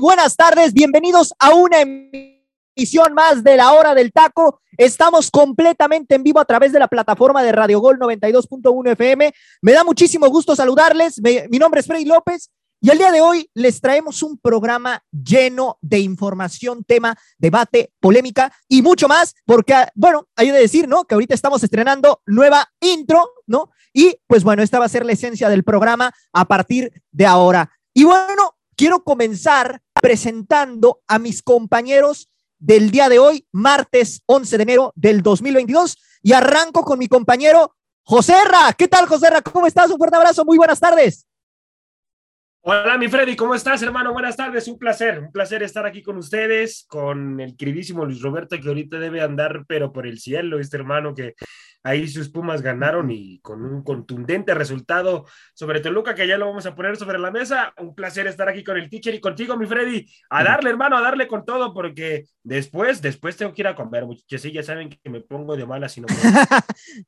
Buenas tardes, bienvenidos a una emisión más de la hora del taco. Estamos completamente en vivo a través de la plataforma de Radio Gol 92.1 FM. Me da muchísimo gusto saludarles. mi nombre es Freddy López y el día de hoy les traemos un programa lleno de información, tema, debate, polémica y mucho más, porque, bueno, hay de decir, ¿no? Que ahorita estamos estrenando nueva intro, ¿no? Y pues bueno, esta va a ser la esencia del programa a partir de ahora. Y bueno, quiero comenzar presentando a mis compañeros del día de hoy, martes 11 de enero del 2022, y arranco con mi compañero José Ra. ¿Qué tal, José Ra? ¿Cómo estás? Un fuerte abrazo, muy buenas tardes. Hola, mi Freddy, ¿cómo estás, hermano? Buenas tardes, un placer, un placer estar aquí con ustedes, con el queridísimo Luis Roberto, que ahorita debe andar, pero por el cielo, este hermano que ahí sus Pumas ganaron y con un contundente resultado sobre Toluca, que ya lo vamos a poner sobre la mesa. Un placer estar aquí con el teacher y contigo, mi Freddy, a darle, hermano, a darle con todo, porque después, después tengo que ir a comer, muchachos, sí, ya saben que me pongo de mala si no.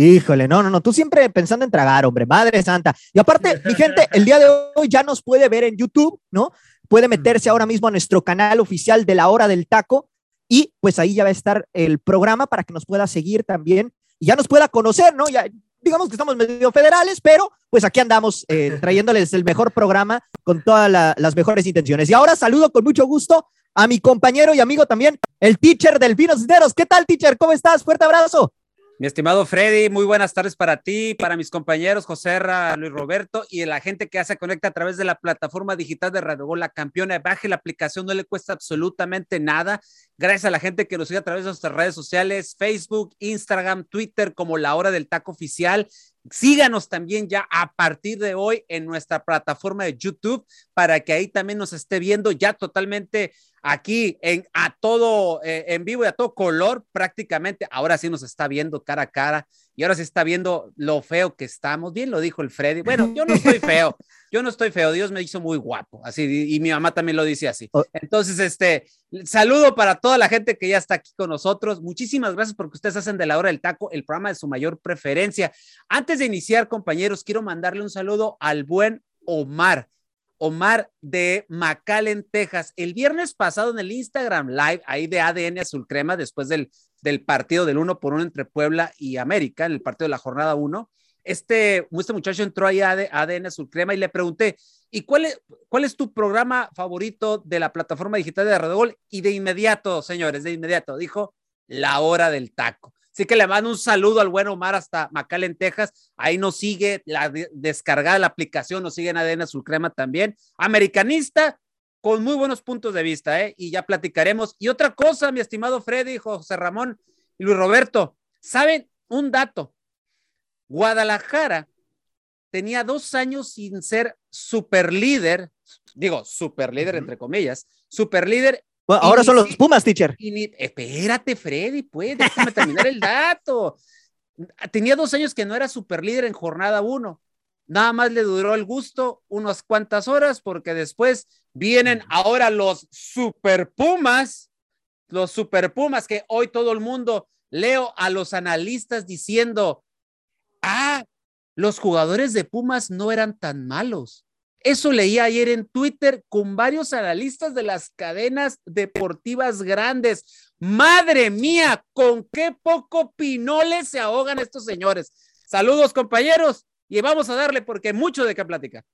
Híjole, no, no, no, tú siempre pensando en tragar, hombre, madre santa. Y aparte, mi gente, el día de hoy ya nos puede ver en YouTube, ¿no? Puede meterse ahora mismo a nuestro canal oficial de la hora del taco y pues ahí ya va a estar el programa para que nos pueda seguir también y ya nos pueda conocer, ¿no? Ya digamos que estamos medio federales, pero pues aquí andamos eh, trayéndoles el mejor programa con todas las mejores intenciones. Y ahora saludo con mucho gusto a mi compañero y amigo también, el teacher del Vinos Dineros. ¿Qué tal, teacher? ¿Cómo estás? Fuerte abrazo. Mi estimado Freddy, muy buenas tardes para ti, para mis compañeros José Ra, Luis Roberto y la gente que ya se conecta a través de la plataforma digital de Radio Gol, la campeona. Baje la aplicación, no le cuesta absolutamente nada. Gracias a la gente que nos sigue a través de nuestras redes sociales, Facebook, Instagram, Twitter, como la hora del taco oficial. Síganos también ya a partir de hoy en nuestra plataforma de YouTube para que ahí también nos esté viendo ya totalmente aquí en, a todo, eh, en vivo y a todo color prácticamente. Ahora sí nos está viendo cara a cara y ahora sí está viendo lo feo que estamos. Bien lo dijo el Freddy. Bueno, yo no estoy feo, yo no estoy feo, Dios me hizo muy guapo, así, y mi mamá también lo dice así. Oh. Entonces, este, saludo para toda la gente que ya está aquí con nosotros. Muchísimas gracias porque ustedes hacen de la hora del taco el programa de su mayor preferencia. Antes de iniciar, compañeros, quiero mandarle un saludo al buen Omar Omar de McAllen, Texas. El viernes pasado en el Instagram Live, ahí de ADN Azul Crema, después del, del partido del uno por uno entre Puebla y América, en el partido de la jornada uno, este, este muchacho entró ahí a ADN Azul Crema y le pregunté, ¿y cuál es, cuál es tu programa favorito de la plataforma digital de Radio Gol? Y de inmediato, señores, de inmediato, dijo, la hora del taco. Así que le mando un saludo al buen Omar hasta McAllen, Texas. Ahí nos sigue la descargada la aplicación, nos sigue en ADN Azul Crema también. Americanista, con muy buenos puntos de vista, ¿eh? Y ya platicaremos. Y otra cosa, mi estimado Freddy, José Ramón y Luis Roberto, ¿saben un dato? Guadalajara tenía dos años sin ser super líder, digo, super líder entre comillas, super líder ahora son los Pumas, teacher. espérate, Freddy, pues, déjame terminar el dato. Tenía dos años que no era super líder en jornada uno. Nada más le duró el gusto unas cuantas horas porque después vienen ahora los super Pumas, los super Pumas que hoy todo el mundo leo a los analistas diciendo, ah, los jugadores de Pumas no eran tan malos. Eso leí ayer en Twitter con varios analistas de las cadenas deportivas grandes. Madre mía, con qué poco pinoles se ahogan estos señores. Saludos, compañeros, y vamos a darle porque mucho de qué platicar.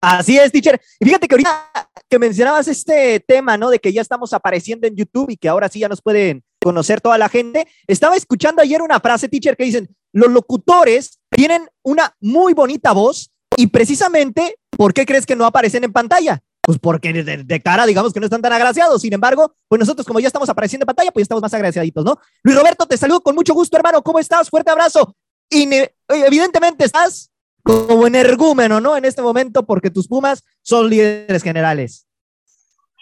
Así es, teacher. Y fíjate que ahorita que mencionabas este tema, ¿no? De que ya estamos apareciendo en YouTube y que ahora sí ya nos pueden conocer toda la gente. Estaba escuchando ayer una frase, teacher, que dicen, los locutores tienen una muy bonita voz y precisamente ¿Por qué crees que no aparecen en pantalla? Pues porque de, cara, digamos que no están tan agraciados. Sin embargo, pues nosotros, como ya estamos apareciendo en pantalla, pues estamos más agraciaditos, ¿no? Luis Roberto, te saludo con mucho gusto, hermano. ¿Cómo estás? Fuerte abrazo. evidentemente estás como energúmeno, ¿no? En este momento, porque tus Pumas son líderes generales.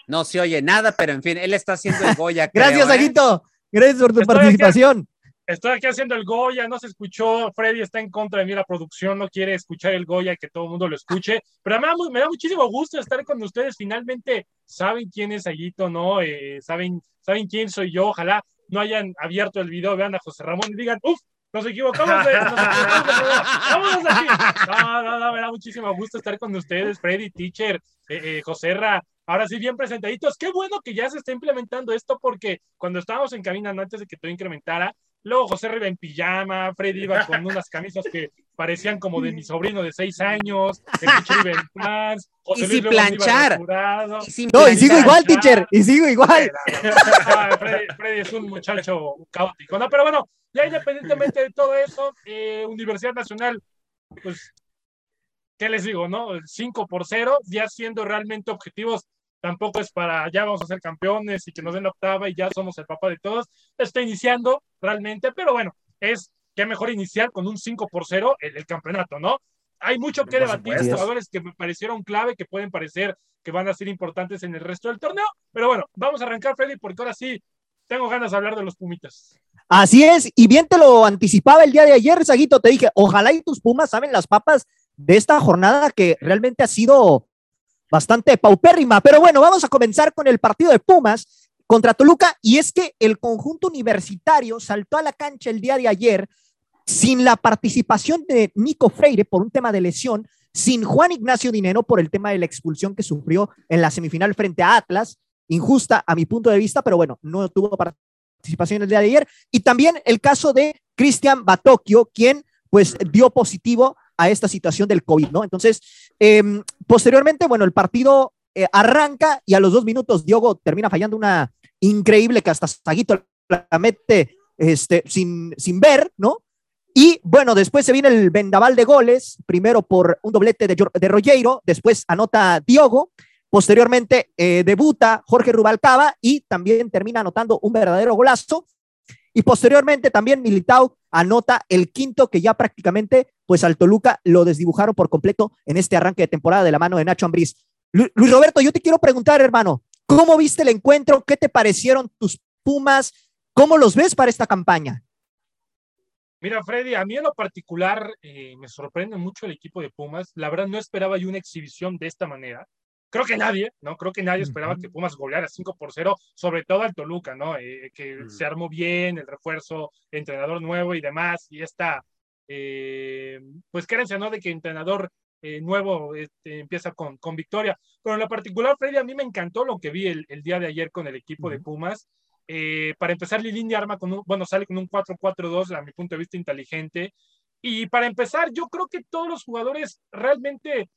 No se oye nada, pero en fin, él está haciendo el Goya. Gracias, ¿eh? Aguito. Gracias por tu participación. Estoy aquí haciendo el Goya, no se escuchó. Freddy está en contra de mí, la producción no quiere escuchar el Goya, que todo el mundo lo escuche. Pero me da, me da muchísimo gusto estar con ustedes. Finalmente saben quién es Aguito, ¿no? Eh, saben, saben quién soy yo. Ojalá no hayan abierto el video, vean a José Ramón y digan, uff, nos equivocamos de, vámonos aquí. No, no, no, me da muchísimo gusto estar con ustedes, Freddy, Teacher, eh, eh, José Ra, ahora sí bien presentaditos. Qué bueno que ya se está implementando esto porque cuando estábamos en cabina antes de que todo incrementara, luego José iba en pijama, Freddy iba con unas camisas que parecían como de mi sobrino de seis años, el en plans, y sin planchar. Y sin no, y sigo igual, teacher, y sigo igual. Freddy, es un muchacho caótico, ¿no? Pero bueno, ya independientemente de todo eso, eh, Universidad Nacional, pues, ¿qué les digo, no? 5 por 0, ya siendo realmente objetivos, tampoco es para ya vamos a ser campeones y que nos den la octava y ya somos el papá de todos. Está iniciando realmente, pero bueno, es que mejor iniciar con un 5 por 0 el, el campeonato, ¿no? Hay mucho que debatir, jugadores que me parecieron clave, que pueden parecer que van a ser importantes en el resto del torneo, pero bueno, vamos a arrancar, Freddy, porque ahora sí tengo ganas de hablar de los Pumitas. Así es, y bien te lo anticipaba el día de ayer, Saguito, te dije, ojalá y tus Pumas saben las papas de esta jornada que realmente ha sido bastante paupérrima. Pero bueno, vamos a comenzar con el partido de Pumas contra Toluca, y es que el conjunto universitario saltó a la cancha el día de ayer sin la participación de Nico Freire por un tema de lesión, sin Juan Ignacio Dinero por el tema de la expulsión que sufrió en la semifinal frente a Atlas, injusta a mi punto de vista, pero bueno, no tuvo participación el día de ayer. Y también el caso de Cristian Batocchio, quien pues dio positivo a esta situación del COVID, ¿no? Entonces, em, posteriormente, bueno, el partido eh, arranca y a los dos minutos Diogo termina fallando una increíble que hasta Saguito la mete este, sin, sin ver, ¿no? Y bueno, después se viene el vendaval de goles, primero por un doblete de, de Rogueiro, después anota Diogo, Posteriormente eh, debuta Jorge Rubalcaba y también termina anotando un verdadero golazo. Y posteriormente también Militao anota el quinto que ya prácticamente pues al Toluca lo desdibujaron por completo en este arranque de temporada de la mano de Nacho Ambriz. Luis Roberto, yo te quiero preguntar, hermano, ¿cómo viste el encuentro? ¿Qué te parecieron tus Pumas? ¿Cómo los ves para esta campaña? Mira, Freddy, a mí en lo particular eh, me sorprende mucho el equipo de Pumas. La verdad no esperaba yo una exhibición de esta manera creo que nadie, ¿no? Creo que nadie esperaba que Pumas goleara 5 por 0, sobre todo al Toluca, ¿no? Eh, que se armó bien, el refuerzo, entrenador nuevo y demás, y esta, eh, pues quédense, ¿no? De que entrenador eh, nuevo este, empieza con, con victoria. Pero en lo particular, Freddy, a mí me encantó lo que vi el, el día de ayer con el equipo de Pumas. para empezar, Lilín de arma con un, bueno, sale con un 4-4-2, a mi punto de vista inteligente. Y para empezar, yo creo que todos los jugadores realmente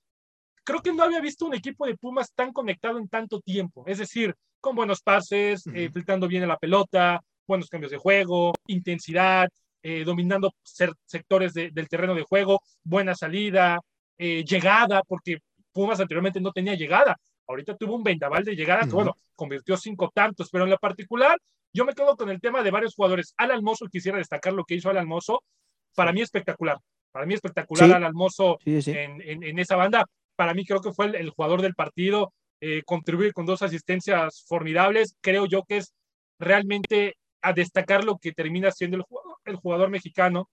creo que no había visto un equipo de Pumas tan conectado en tanto tiempo. Es decir, con buenos pases, eh, filtrando bien la pelota, buenos cambios de juego, intensidad, eh, dominando sectores del terreno de juego, buena salida, eh, llegada, porque Pumas anteriormente no tenía llegada. Ahorita tuvo un vendaval de llegada que, bueno, convirtió cinco tantos, pero en lo particular, yo me quedo con el tema de varios jugadores. Al Almozo, quisiera destacar lo que hizo Al Almozo, para mí espectacular. Para mí espectacular Al Almozo en, en, esa banda para mí creo que fue el, jugador del partido, eh, contribuir con dos asistencias formidables, creo yo que es realmente a destacar lo que termina siendo el jugador, el jugador mexicano.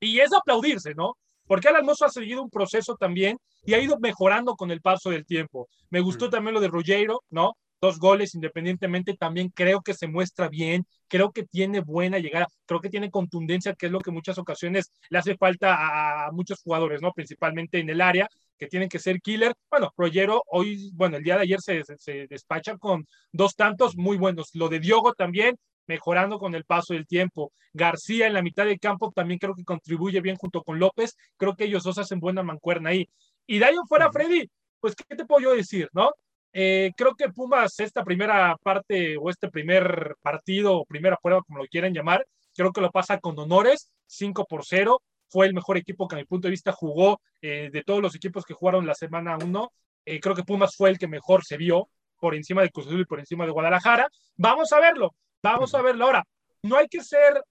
Y es aplaudirse, ¿no? Porque Alan Mozo ha seguido un proceso también y ha ido mejorando con el paso del tiempo. Me gustó también lo de Ruggiero, ¿no? Dos goles independientemente, también creo que se muestra bien, creo que tiene buena llegada, creo que tiene contundencia, que es lo que muchas ocasiones le hace falta a muchos jugadores, ¿no? Principalmente en el área, que tienen que ser killer. Bueno, Rollero hoy, bueno, el día de ayer se, se, despacha con dos tantos muy buenos. Lo de Diogo también, mejorando con el paso del tiempo. García en la mitad del campo también creo que contribuye bien junto con López. Creo que ellos dos hacen buena mancuerna ahí. Y de ahí fuera, Freddy, pues, ¿qué te puedo yo decir, no? Eh, creo que Pumas, esta primera parte o este primer partido o primera prueba, como lo quieran llamar, creo que lo pasa con honores, 5 por 0 fue el mejor equipo que a mi punto de vista jugó eh, de todos los equipos que jugaron la semana 1. Eh, creo que Pumas fue el que mejor se vio por encima de Cruz Azul y por encima de Guadalajara. Vamos a verlo, vamos a verlo. Ahora, no hay que ser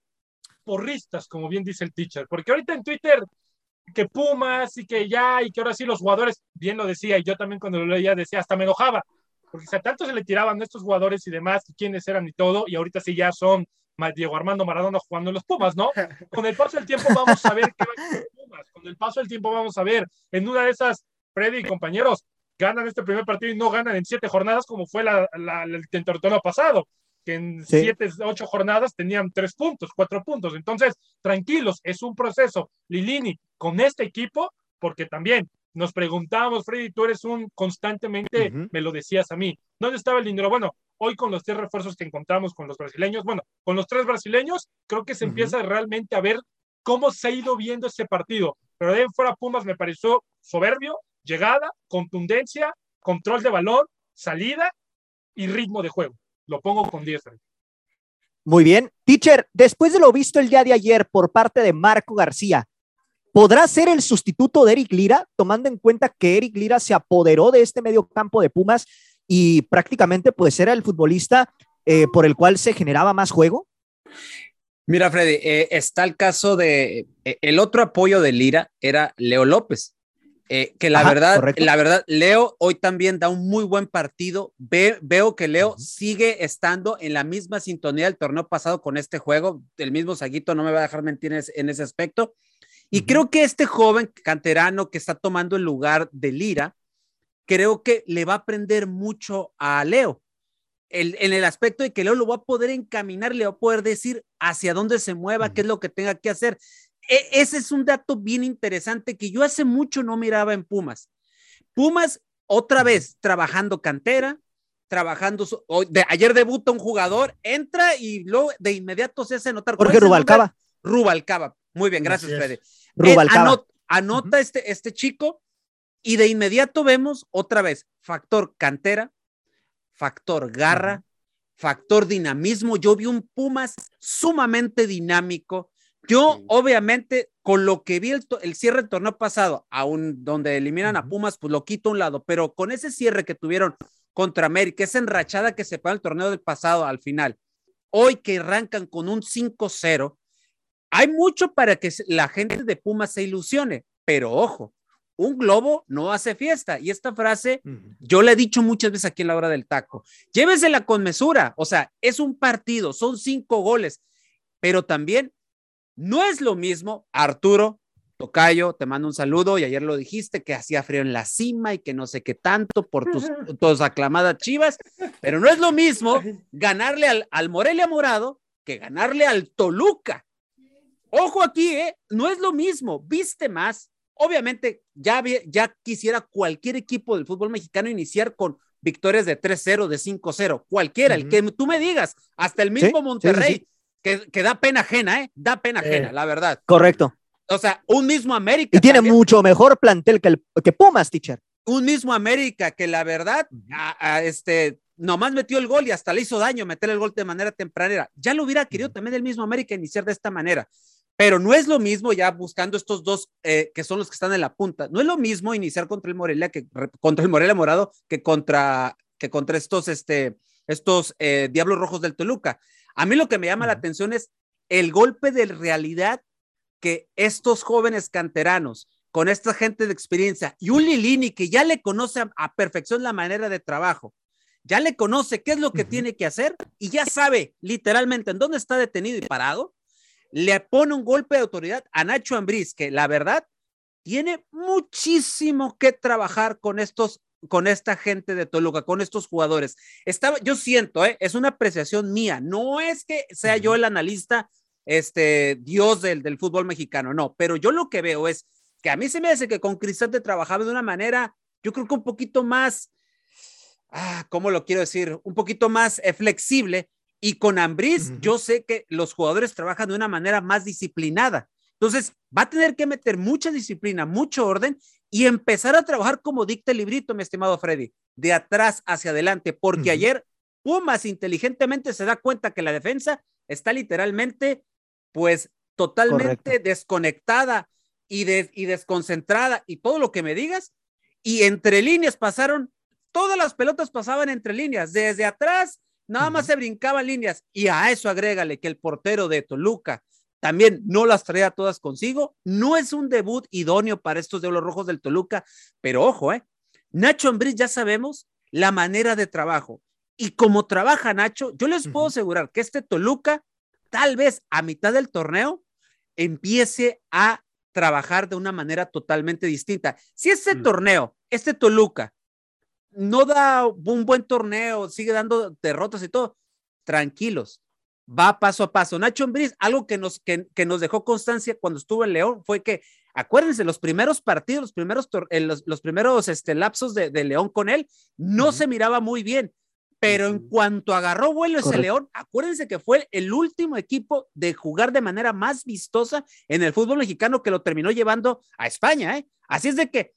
porristas, como bien dice el teacher, porque ahorita en Twitter que Pumas y que ya, y que ahora sí los jugadores, bien lo decía, y yo también cuando lo leía decía, hasta me enojaba, porque si tanto se le tiraban estos jugadores y demás, quiénes eran y todo, y ahorita sí ya son Diego Armando Maradona jugando en los Pumas, ¿no? Con el paso del tiempo vamos a ver qué va a los Pumas, con el paso del tiempo vamos a ver, en una de esas, Freddy y compañeros, ganan este primer partido y no ganan en siete jornadas como fue la, la, el torneo pasado que en siete, ocho jornadas tenían tres puntos, cuatro puntos. Entonces, tranquilos, es un proceso. Lilini, con este equipo, porque también nos preguntábamos, Freddy, tú eres un constantemente, me lo decías a mí, ¿dónde estaba el dinero? Bueno, hoy con los tres refuerzos que encontramos con los brasileños, bueno, con los tres brasileños, creo que se empieza realmente a ver cómo se ha ido viendo ese partido. Pero de fuera Pumas me pareció soberbio, llegada, contundencia, control de balón, salida y ritmo de juego. Lo pongo con 10. Muy bien. Teacher, después de lo visto el día de ayer por parte de Marco García, ¿podrá ser el sustituto de Eric Lira, tomando en cuenta que Eric Lira se apoderó de este medio campo de Pumas y prácticamente pues era el futbolista eh, por el cual se generaba más juego? Mira, Freddy, eh, está el caso de eh, el otro apoyo de Lira era Leo López. Que la verdad, la verdad, Leo hoy también da un muy buen partido. veo que Leo sigue estando en la misma sintonía del torneo pasado con este juego. El mismo Saguito no me va a dejar mentir en ese, aspecto. Y creo que este joven canterano que está tomando el lugar de Lira, creo que le va a aprender mucho a Leo. en el aspecto de que Leo lo va a poder encaminar, le va a poder decir hacia dónde se mueva, qué es lo que tenga que hacer. E, ese es un dato bien interesante que yo hace mucho no miraba en Pumas. Pumas, otra vez, trabajando cantera, trabajando. de, ayer debuta un jugador, entra y luego de inmediato se hace notar. Jorge Rubalcaba. Rubalcaba. Muy bien, gracias, Fede. Anota, este, este chico y de inmediato vemos otra vez factor cantera, factor garra, factor dinamismo. Yo vi un Pumas sumamente dinámico, yo, obviamente, con lo que vi el, cierre del torneo pasado, aún donde eliminan a Pumas, pues lo quito a un lado, pero con ese cierre que tuvieron contra América, esa enrachada que se el torneo del pasado al final, hoy que arrancan con un 5-0, hay mucho para que la gente de Pumas se ilusione, pero ojo, un globo no hace fiesta. Y esta frase yo la he dicho muchas veces aquí en la hora del taco. Llévesela con mesura. O sea, es un partido, son cinco goles, pero también no es lo mismo, Arturo, Tocayo, te mando un saludo y ayer lo dijiste que hacía frío en la cima y que no sé qué tanto por tus, tus aclamadas chivas, pero no es lo mismo ganarle al, al Morelia Morado que ganarle al Toluca. Ojo aquí, ¿eh? No es lo mismo, viste más. Obviamente, ya, ya quisiera cualquier equipo del fútbol mexicano iniciar con victorias de 3-0, de 5-0, cualquiera, el que tú me digas, hasta el mismo Monterrey que, da pena ajena, ¿eh? Da pena ajena, la verdad. Correcto. O sea, un mismo América. Y tiene mucho mejor plantel que, el, que Pumas, teacher. Un mismo América que la verdad, a, este, nomás metió el gol y hasta le hizo daño meter el gol de manera tempranera. Ya lo hubiera querido también el mismo América iniciar de esta manera. Pero no es lo mismo ya buscando estos dos eh, que son los que están en la punta. No es lo mismo iniciar contra el Morelia que contra el Morelia Morado que contra que contra estos este estos eh, Diablos Rojos del Toluca. A mí lo que me llama la atención es el golpe de realidad que estos jóvenes canteranos, con esta gente de experiencia y un Lilini que ya le conoce a, perfección la manera de trabajo, ya le conoce qué es lo que tiene que hacer y ya sabe literalmente en dónde está detenido y parado, le pone un golpe de autoridad a Nacho Ambriz, que la verdad tiene muchísimo que trabajar con estos con esta gente de Toluca, con estos jugadores. Estaba, yo siento, ¿eh? es una apreciación mía, no es que sea yo el analista, este, Dios del, del fútbol mexicano, no, pero yo lo que veo es que a mí se me hace que con Cristante trabajaba de una manera, yo creo que un poquito más, ah, ¿cómo lo quiero decir? Un poquito más eh, flexible. Y con Ambriz, yo sé que los jugadores trabajan de una manera más disciplinada. Entonces, va a tener que meter mucha disciplina, mucho orden y empezar a trabajar como dicta el librito, mi estimado Freddy, de atrás hacia adelante, porque ayer Pumas inteligentemente se da cuenta que la defensa está literalmente, pues, totalmente desconectada y, y desconcentrada y todo lo que me digas. Y entre líneas pasaron, todas las pelotas pasaban entre líneas, desde atrás, nada más se brincaban líneas. Y a eso agrégale que el portero de Toluca también no las traía todas consigo. No es un debut idóneo para estos de los rojos del Toluca, pero ojo, ¿eh? Nacho Ambriz ya sabemos la manera de trabajo. Y como trabaja Nacho, yo les puedo asegurar que este Toluca, tal vez a mitad del torneo, empiece a trabajar de una manera totalmente distinta. Si este mm. torneo, este Toluca, no da un buen torneo, sigue dando derrotas y todo, tranquilos, va paso a paso. Nacho Ambriz, algo que nos, que, nos dejó constancia cuando estuvo en León fue que, acuérdense, los primeros partidos, los primeros, eh, los, primeros este, lapsos de, León con él, no se miraba muy bien. Pero en cuanto agarró vuelo ese León, acuérdense que fue el último equipo de jugar de manera más vistosa en el fútbol mexicano que lo terminó llevando a España. ¿eh? Así es de que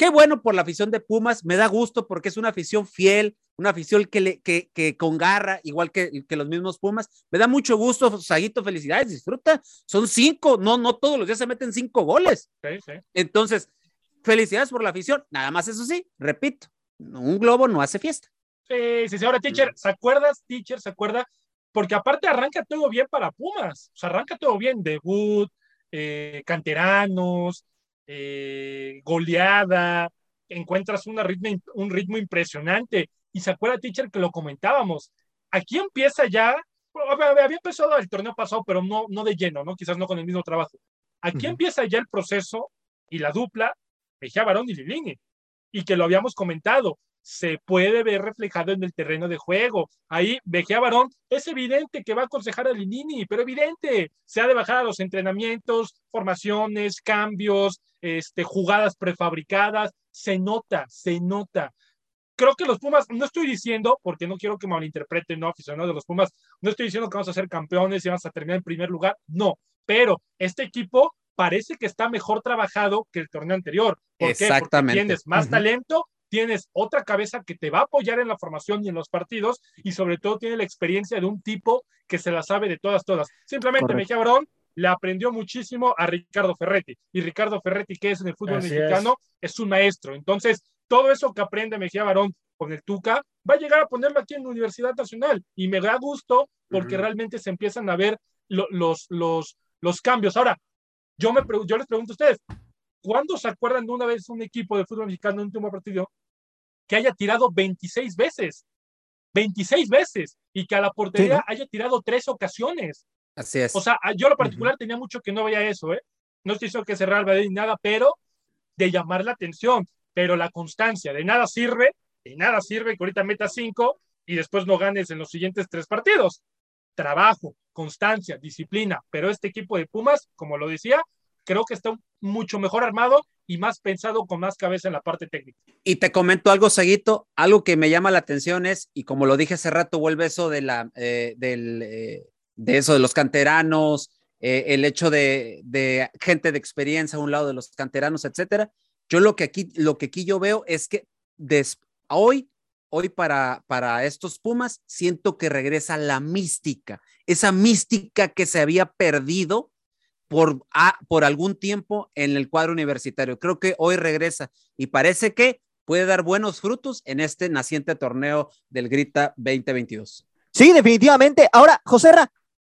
Qué bueno por la afición de Pumas, me da gusto porque es una afición fiel, una afición que, le, que, que con garra, igual que, que, los mismos Pumas. Me da mucho gusto, Saguito, felicidades, disfruta. Son cinco, no, no todos los días se meten cinco goles. Sí, sí. Entonces, felicidades por la afición. Nada más eso sí, repito, un globo no hace fiesta. Sí, sí. Ahora, teacher, ¿se acuerdas, teacher, se acuerda? Porque aparte arranca todo bien para Pumas, o sea, arranca todo bien, debut, eh, canteranos, eh, goleada, encuentras una ritmo, un ritmo impresionante. Y se acuerda, teacher, que lo comentábamos. Aquí empieza ya, había empezado el torneo pasado, pero no, no de lleno, ¿no? Quizás no con el mismo trabajo. Aquí empieza ya el proceso y la dupla Mejía Barón y Lilini. Y que lo habíamos comentado se puede ver reflejado en el terreno de juego. Ahí, Vejea Barón, es evidente que va a aconsejar a Linini, pero evidente, se ha de bajar a los entrenamientos, formaciones, cambios, este, jugadas prefabricadas, se nota, se nota. Creo que los Pumas, no estoy diciendo, porque no quiero que malinterpreten, no aficionados de los Pumas, no estoy diciendo que vamos a ser campeones y vamos a terminar en primer lugar, no, pero este equipo parece que está mejor trabajado que el torneo anterior. ¿Por Exactamente. Porque tienes más talento tienes otra cabeza que te va a apoyar en la formación y en los partidos y sobre todo tiene la experiencia de un tipo que se la sabe de todas, todas. Simplemente Mejía Barón le aprendió muchísimo a Ricardo Ferretti y Ricardo Ferretti, que es en el fútbol mexicano, es. un maestro. Entonces, todo eso que aprende Mejía Barón con el Tuca va a llegar a ponerlo aquí en la Universidad Nacional y me da gusto porque realmente se empiezan a ver los, los, los cambios. Ahora, yo, me, yo les pregunto a ustedes, ¿cuándo se acuerdan de una vez un equipo de fútbol mexicano en un último partido que haya tirado 26 veces, 26 veces, y que a la portería haya tirado tres ocasiones. Así es. O sea, yo lo particular tenía mucho que no veía eso, ¿eh? No estoy diciendo que cerrar ni nada, pero de llamar la atención, pero la constancia, de nada sirve, de nada sirve que ahorita meta cinco y después no ganes en los siguientes tres partidos. Trabajo, constancia, disciplina, pero este equipo de Pumas, como lo decía, creo que está mucho mejor armado y más pensado con más cabeza en la parte técnica. Y te comento algo, Seguito, algo que me llama la atención es, y como lo dije hace rato, vuelve eso de la, eh, del, eh, de eso de los canteranos, eh, el hecho de, gente de experiencia a un lado de los canteranos, etcétera. Yo lo que aquí, lo que aquí yo veo es que hoy, hoy para, para estos Pumas, siento que regresa la mística, esa mística que se había perdido por, por algún tiempo en el cuadro universitario. Creo que hoy regresa y parece que puede dar buenos frutos en este naciente torneo del Grita 2022. Sí, definitivamente. Ahora, José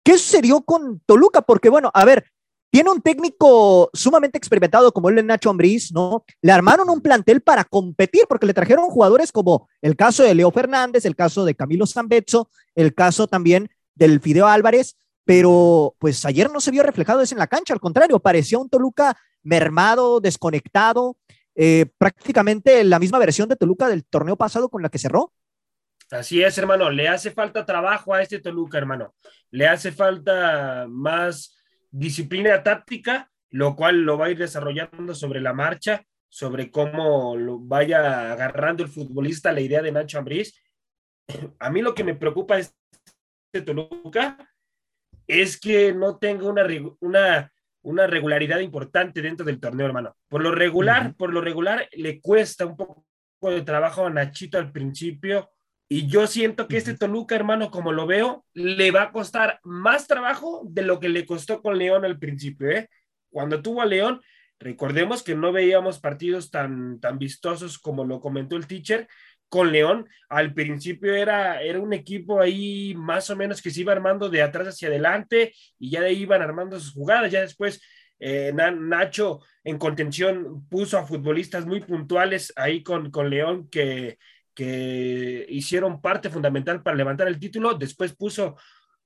¿qué sucedió con Toluca? Porque, bueno, a ver, tiene un técnico sumamente experimentado como él, Nacho Ambriz, ¿no? Le armaron un plantel para competir porque le trajeron jugadores como el caso de Leo Fernández, el caso de Camilo Zambetso, el caso también del Fideo Álvarez, pero pues ayer no se vio reflejado eso en la cancha, al contrario, parecía un Toluca mermado, desconectado, eh, prácticamente la misma versión de Toluca del torneo pasado con la que cerró. Así es, hermano, le hace falta trabajo a este Toluca, hermano. Le hace falta más disciplina táctica, lo cual lo va a ir desarrollando sobre la marcha, sobre cómo lo vaya agarrando el futbolista la idea de Nacho Ambriz. A mí lo que me preocupa es este Toluca es que no tenga una, una, una regularidad importante dentro del torneo, hermano. Por lo regular, por lo regular, le cuesta un poco de trabajo a Nachito al principio. Y yo siento que este Toluca, hermano, como lo veo, le va a costar más trabajo de lo que le costó con León al principio. ¿eh? Cuando tuvo a León, recordemos que no veíamos partidos tan, tan vistosos como lo comentó el teacher, con León. Al principio era, era un equipo ahí más o menos que se iba armando de atrás hacia adelante y ya de ahí iban armando sus jugadas. Ya después eh, Nacho en contención puso a futbolistas muy puntuales ahí con, con León que, que hicieron parte fundamental para levantar el título. Después puso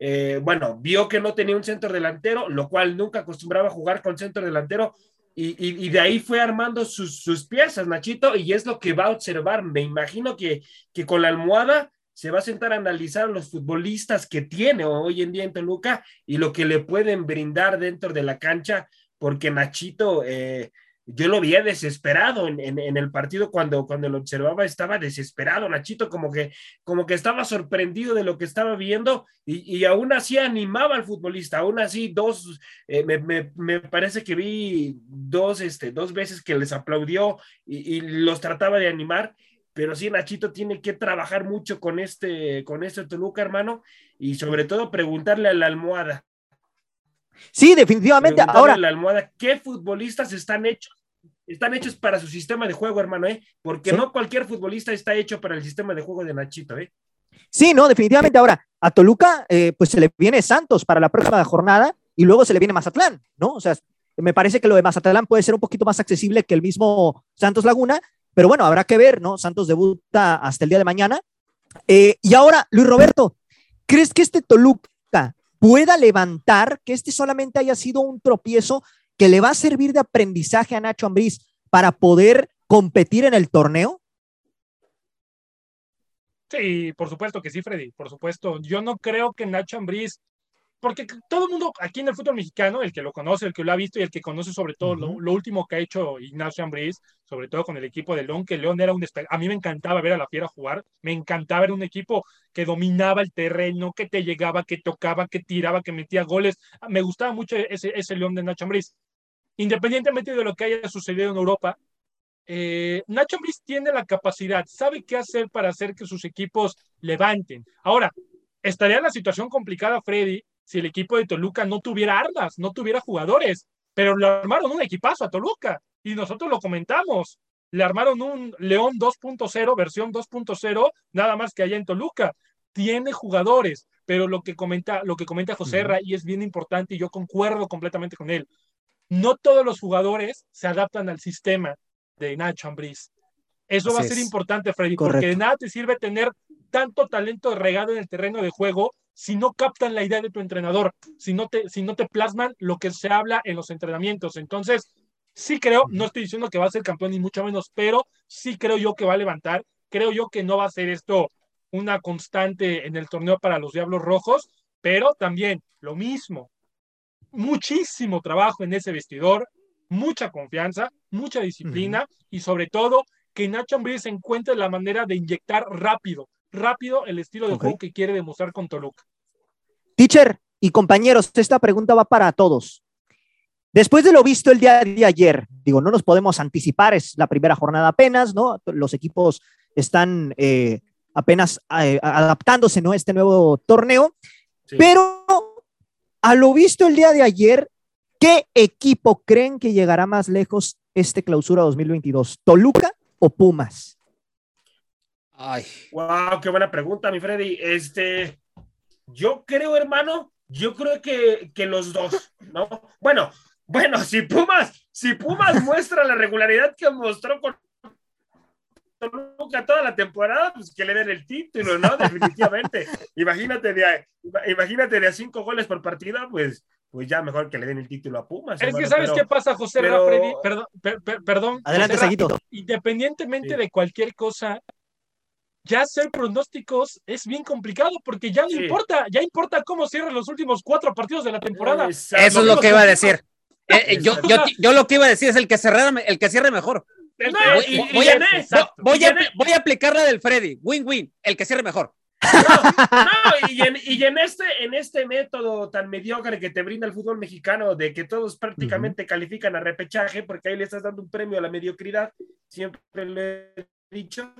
eh, bueno, vio que no tenía un centro delantero, lo cual nunca acostumbraba a jugar con centro delantero, y, de ahí fue armando sus, sus, piezas, Nachito, y es lo que va a observar. Me imagino que, que con la almohada se va a sentar a analizar los futbolistas que tiene hoy en día en Toluca y lo que le pueden brindar dentro de la cancha, porque Nachito, eh, yo lo veía desesperado en, en, el partido cuando, cuando lo observaba, estaba desesperado, Nachito, como que, como que estaba sorprendido de lo que estaba viendo y, y aún así animaba al futbolista, aún así dos, eh, me, me, me, parece que vi dos, este, dos veces que les aplaudió y, y, los trataba de animar, pero sí, Nachito tiene que trabajar mucho con este, con este Toluca, hermano, y sobre todo preguntarle a la almohada. Sí, definitivamente. Ahora, la almohada, ¿qué futbolistas están hechos están hechos para su sistema de juego, hermano, ¿eh? Porque no cualquier futbolista está hecho para el sistema de juego de Nachito, ¿eh? Sí, no, definitivamente. Ahora, a Toluca, eh, pues se le viene Santos para la próxima jornada y luego se le viene Mazatlán, ¿no? O sea, me parece que lo de Mazatlán puede ser un poquito más accesible que el mismo Santos Laguna, pero bueno, habrá que ver, ¿no? Santos debuta hasta el día de mañana. Eh, y ahora, Luis Roberto, ¿crees que este Toluca pueda levantar, que este solamente haya sido un tropiezo que le va a servir de aprendizaje a Nacho Ambriz para poder competir en el torneo? Sí, por supuesto que sí, Freddy, por supuesto. Yo no creo que Nacho Ambriz, porque todo el mundo aquí en el fútbol mexicano, el que lo conoce, el que lo ha visto y el que conoce sobre todo lo, último que ha hecho Ignacio Ambriz, sobre todo con el equipo de León, que León era un A mí me encantaba ver a la Fiera jugar, me encantaba ver un equipo que dominaba el terreno, que te llegaba, que tocaba, que tiraba, que metía goles. Me gustaba mucho ese, ese León de Nacho Ambriz independientemente de lo que haya sucedido en Europa, eh, Nacho Ambriz tiene la capacidad, sabe qué hacer para hacer que sus equipos levanten. Ahora, estaría la situación complicada, Freddy, si el equipo de Toluca no tuviera armas, no tuviera jugadores, pero le armaron un equipazo a Toluca y nosotros lo comentamos. Le armaron un León 2.0, versión 2.0, nada más que allá en Toluca. Tiene jugadores, pero lo que comenta, lo que comenta José Ra, y es bien importante, y yo concuerdo completamente con él no todos los jugadores se adaptan al sistema de Nacho Ambriz. Eso va a ser importante, Freddy, porque de nada te sirve tener tanto talento regado en el terreno de juego si no captan la idea de tu entrenador, si no te, si no te plasman lo que se habla en los entrenamientos. Entonces, sí creo, no estoy diciendo que va a ser campeón ni mucho menos, pero sí creo yo que va a levantar. Creo yo que no va a ser esto una constante en el torneo para los Diablos Rojos, pero también lo mismo, muchísimo trabajo en ese vestidor, mucha confianza, mucha disciplina y sobre todo que Nacho Ambriz encuentre la manera de inyectar rápido, rápido el estilo de juego que quiere demostrar con Toluca. Teacher y compañeros, esta pregunta va para todos. Después de lo visto el día de ayer, digo, no nos podemos anticipar, es la primera jornada apenas, ¿no? Los equipos están eh, apenas eh, adaptándose, ¿no? A este nuevo torneo, pero a lo visto el día de ayer, ¿qué equipo creen que llegará más lejos este clausura 2022? ¿Toluca o Pumas? Ay. Wow, qué buena pregunta, mi Freddy. Este, yo creo, hermano, yo creo que, que los dos, ¿no? Bueno, bueno, si Pumas, si Pumas muestra la regularidad que mostró con Toluca toda la temporada, pues que le den el título, ¿no? Definitivamente. imagínate, de a, imagínate de a cinco goles por partida, pues, pues ya mejor que le den el título a Pumas. Es que sabes qué pasa, José pero... perdón, perdón. Adelante, Seguito. Independientemente de cualquier cosa, ya hacer pronósticos es bien complicado porque ya no importa, ya importa cómo cierran los últimos cuatro partidos de la temporada. Eso es lo que iba a decir. Eh, eh, yo, yo, yo, lo que iba a decir es el que cierre, el que cierre mejor voy, a, aplicar la del Freddy. Win-win, el que cierre mejor. No, y, en, este, en este método tan mediocre que te brinda el fútbol mexicano, de que todos prácticamente califican a repechaje, porque ahí le estás dando un premio a la mediocridad, siempre le he dicho,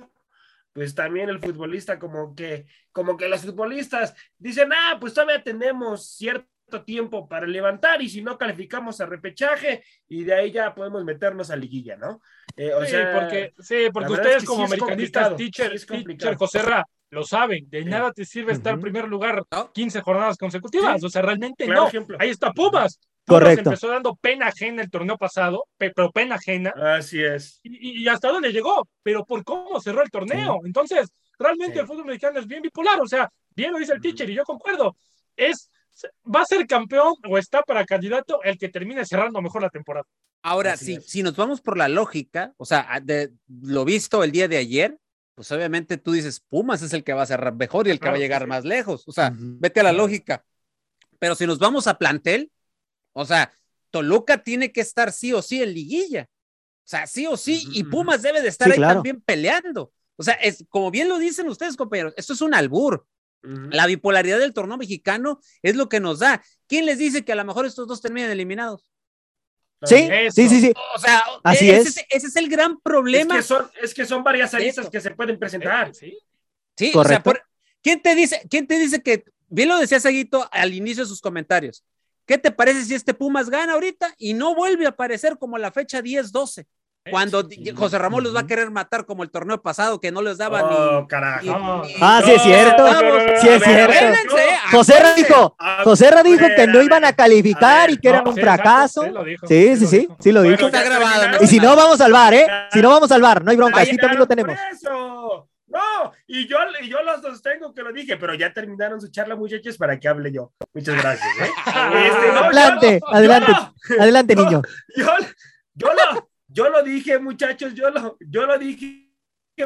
pues también el futbolista como que, como que los futbolistas dicen, ah, pues todavía tenemos cierto tiempo para levantar y si no calificamos a repechaje y de ahí ya podemos meternos a liguilla, ¿no? Eh, o sí, sea, porque, sí, porque ustedes es que como sí americanistas, teacher, sí teacher. Joserra, lo saben, de Sí. nada te sirve estar en primer lugar ¿No? 15 jornadas consecutivas, Sí. o sea, realmente Claro no. ejemplo. Ahí está Pumas. Pumas Correcto. empezó dando pena ajena el torneo pasado, pe- pero pena ajena, Así es. y, y hasta dónde llegó, pero por cómo cerró el torneo. Entonces, realmente Sí. el fútbol mexicano es bien bipolar, o sea, bien lo dice el teacher y yo concuerdo. Es, va a ser campeón o está para candidato el que termine cerrando mejor la temporada. Ahora, si, si nos vamos por la lógica, o sea, de lo visto el día de ayer, pues obviamente tú dices, Pumas es el que va a cerrar mejor y el que Claro va a que llegar sí. más lejos. O sea, vete a la lógica. Pero si nos vamos a plantel, o sea, Toluca tiene que estar sí o sí en liguilla. O sea, sí o sí, y. Pumas debe de estar Sí, ahí claro. también peleando. O sea, es como bien lo dicen ustedes, compañeros, esto es un albur. La bipolaridad del torneo mexicano es lo que nos da. ¿Quién les dice que a lo mejor estos dos terminan eliminados? Sí, Eso. sí, sí, sí. O sea, Así ese es. ese es el gran Es problema. que, son, es que son varias aristas que se pueden presentar. Eh, Sí. Sí, o sea, Correcto. por- ¿quién te dice, quién te dice que, bien lo decía Saguito al inicio de sus comentarios, ¿qué te parece si este Pumas gana ahorita y no vuelve a aparecer como la fecha 10-12? Cuando Sí. José Ramón los va a querer matar como el torneo pasado, que no les daba Oh, ni... carajo. ni- Ah, sí es cierto. vamos, Sí es a cierto. José Ra dijo, A José Ra dijo que no a iban a calificar a ver, y que eran No, un sí, exacto, fracaso. sí lo dijo, Sí, sí sí, lo sí, dijo. sí lo Bueno, dijo. Está grabado. Y si no, vamos al bar, ¿eh? Si no, vamos al bar, no hay bronca, aquí también lo tenemos. No, y yo, y yo los sostengo que lo dije, pero ya terminaron su charla, muchachos, para que hable yo. Muchas gracias. ¿eh? Este, no, yo Adelante, adelante, yo adelante, niño. yo, yo lo, yo lo dije, muchachos, yo lo, yo lo dije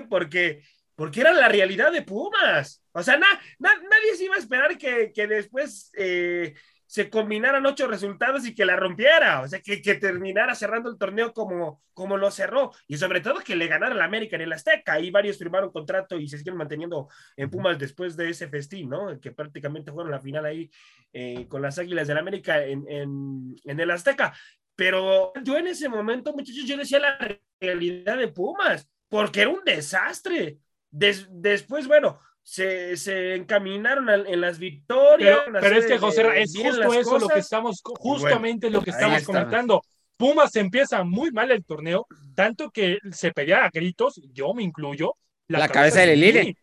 porque, porque era la realidad de Pumas. O sea, na- na- nadie se iba a esperar que, que después eh, se combinaran ocho resultados y que la rompiera. O sea, que, que terminara cerrando el torneo como, como lo cerró. Y sobre todo que le ganara la América en el Azteca. Ahí varios firmaron contrato y se siguen manteniendo en Pumas después de ese festín, ¿no? Que prácticamente fueron la final ahí eh, con las Águilas del América en, en, en el Azteca. Pero yo en ese momento, muchachos, yo decía la realidad de Pumas, porque era un desastre. Des- después, bueno, se, se encaminaron en las victorias. Pero, es que, José, es justo eso lo que estamos, bueno, justamente lo que estamos está. comentando. Pumas empieza muy mal el torneo, tanto que se pedía a gritos, yo me incluyo, La cabeza de.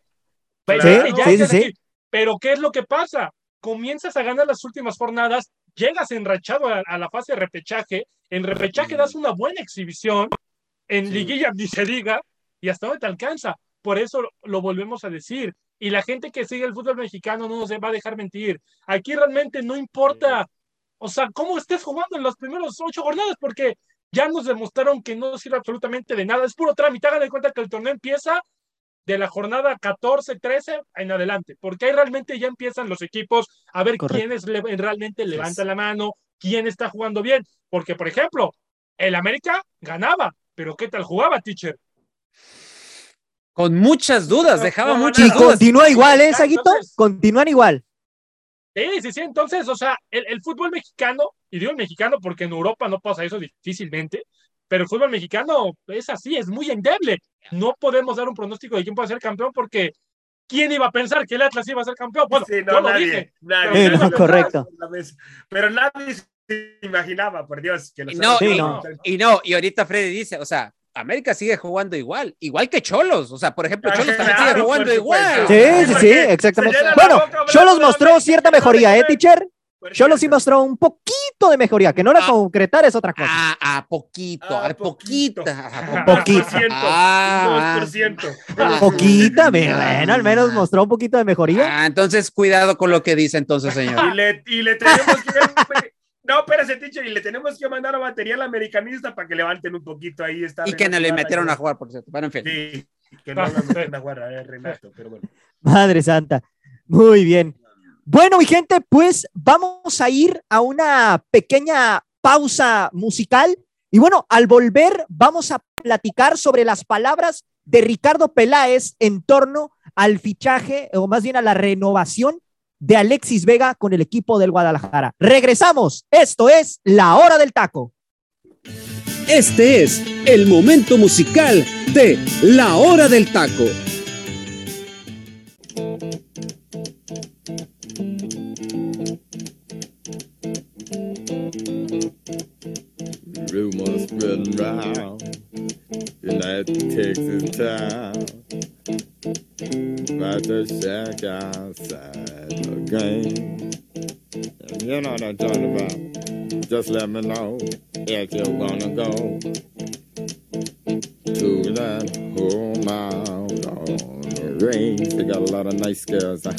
Pero Sí, sí, sí, Pero ¿qué es lo que pasa? Comienzas a ganar las últimas jornadas, llegas enrachado a, a la fase de repechaje, en repechaje das una buena exhibición, en Sí. liguilla ni se diga, y hasta dónde te alcanza. Por eso lo, lo volvemos a decir. Y la gente que sigue el fútbol mexicano no nos va a dejar mentir. Aquí realmente no importa, o sea, cómo estés jugando en los primeros ocho jornadas, porque ya nos demostraron que no sirve absolutamente de nada. Es puro trámite. Hagan de cuenta que el torneo empieza de la jornada 14, 13 en adelante, porque ahí realmente ya empiezan los equipos a ver Correcto. quiénes le- realmente levantan la mano, quién está jugando bien. Porque, por ejemplo, el América ganaba, pero ¿qué tal jugaba, teacher? Con muchas dudas, dejaba No, muchas Y dudas. continúa igual, ¿eh, Saguito? entonces- Continúan igual. Sí, sí, sí. Entonces, o sea, el, el fútbol mexicano, y digo el mexicano porque en Europa no pasa eso difícilmente, pero el fútbol mexicano es así, es muy endeble. No podemos dar un pronóstico de quién puede ser campeón porque ¿quién iba a pensar que el Atlas iba a ser campeón? Bueno, Sí, no, yo lo nadie, dije. nadie. Pero no, Nadie correcto. Pero nadie se imaginaba, por Dios, que los No, Sí, no. y no, y ahorita Freddy dice, o sea, América sigue jugando igual, igual que Cholos, o sea, por ejemplo, Cholos también sigue jugando igual. Sí, sí, ¿por sí, exactamente. Bueno, Cholos mostró América, cierta mejoría, ¿eh, teacher? Por Cholos sí mostró un poquito de mejoría, que no la Ah. concretar es otra cosa. Ah, a poquito, Ah, a poquito. poquita. a Poquito. 2%, Ah, 2%. ah. Poquita, me- bueno, al menos mostró un poquito de mejoría. Ah, entonces cuidado con lo que dice entonces, señor. Y le, y le tenemos que. No, teacher, y le tenemos que mandar a material americanista para que levanten un poquito ahí. Está Y que no le metieron a jugar, por cierto. Bueno, en fin. Sí, que no lo metieron a jugar a Renato, pero bueno. Madre santa. Muy bien. Bueno, mi gente, pues vamos a ir a una pequeña pausa musical. Y bueno, al volver vamos a platicar sobre las palabras de Ricardo Peláez en torno al fichaje, o más bien a la renovación de Alexis Vega con el equipo del Guadalajara. Regresamos. Esto es La Hora del Taco. Este es el momento musical de La Hora del Taco. Rumors spreading round takes his time. About to shack outside the game. You know what I'm talking about. Just let me know if you wanna go to that home out on the range. They got a lot of nice girls. Huh?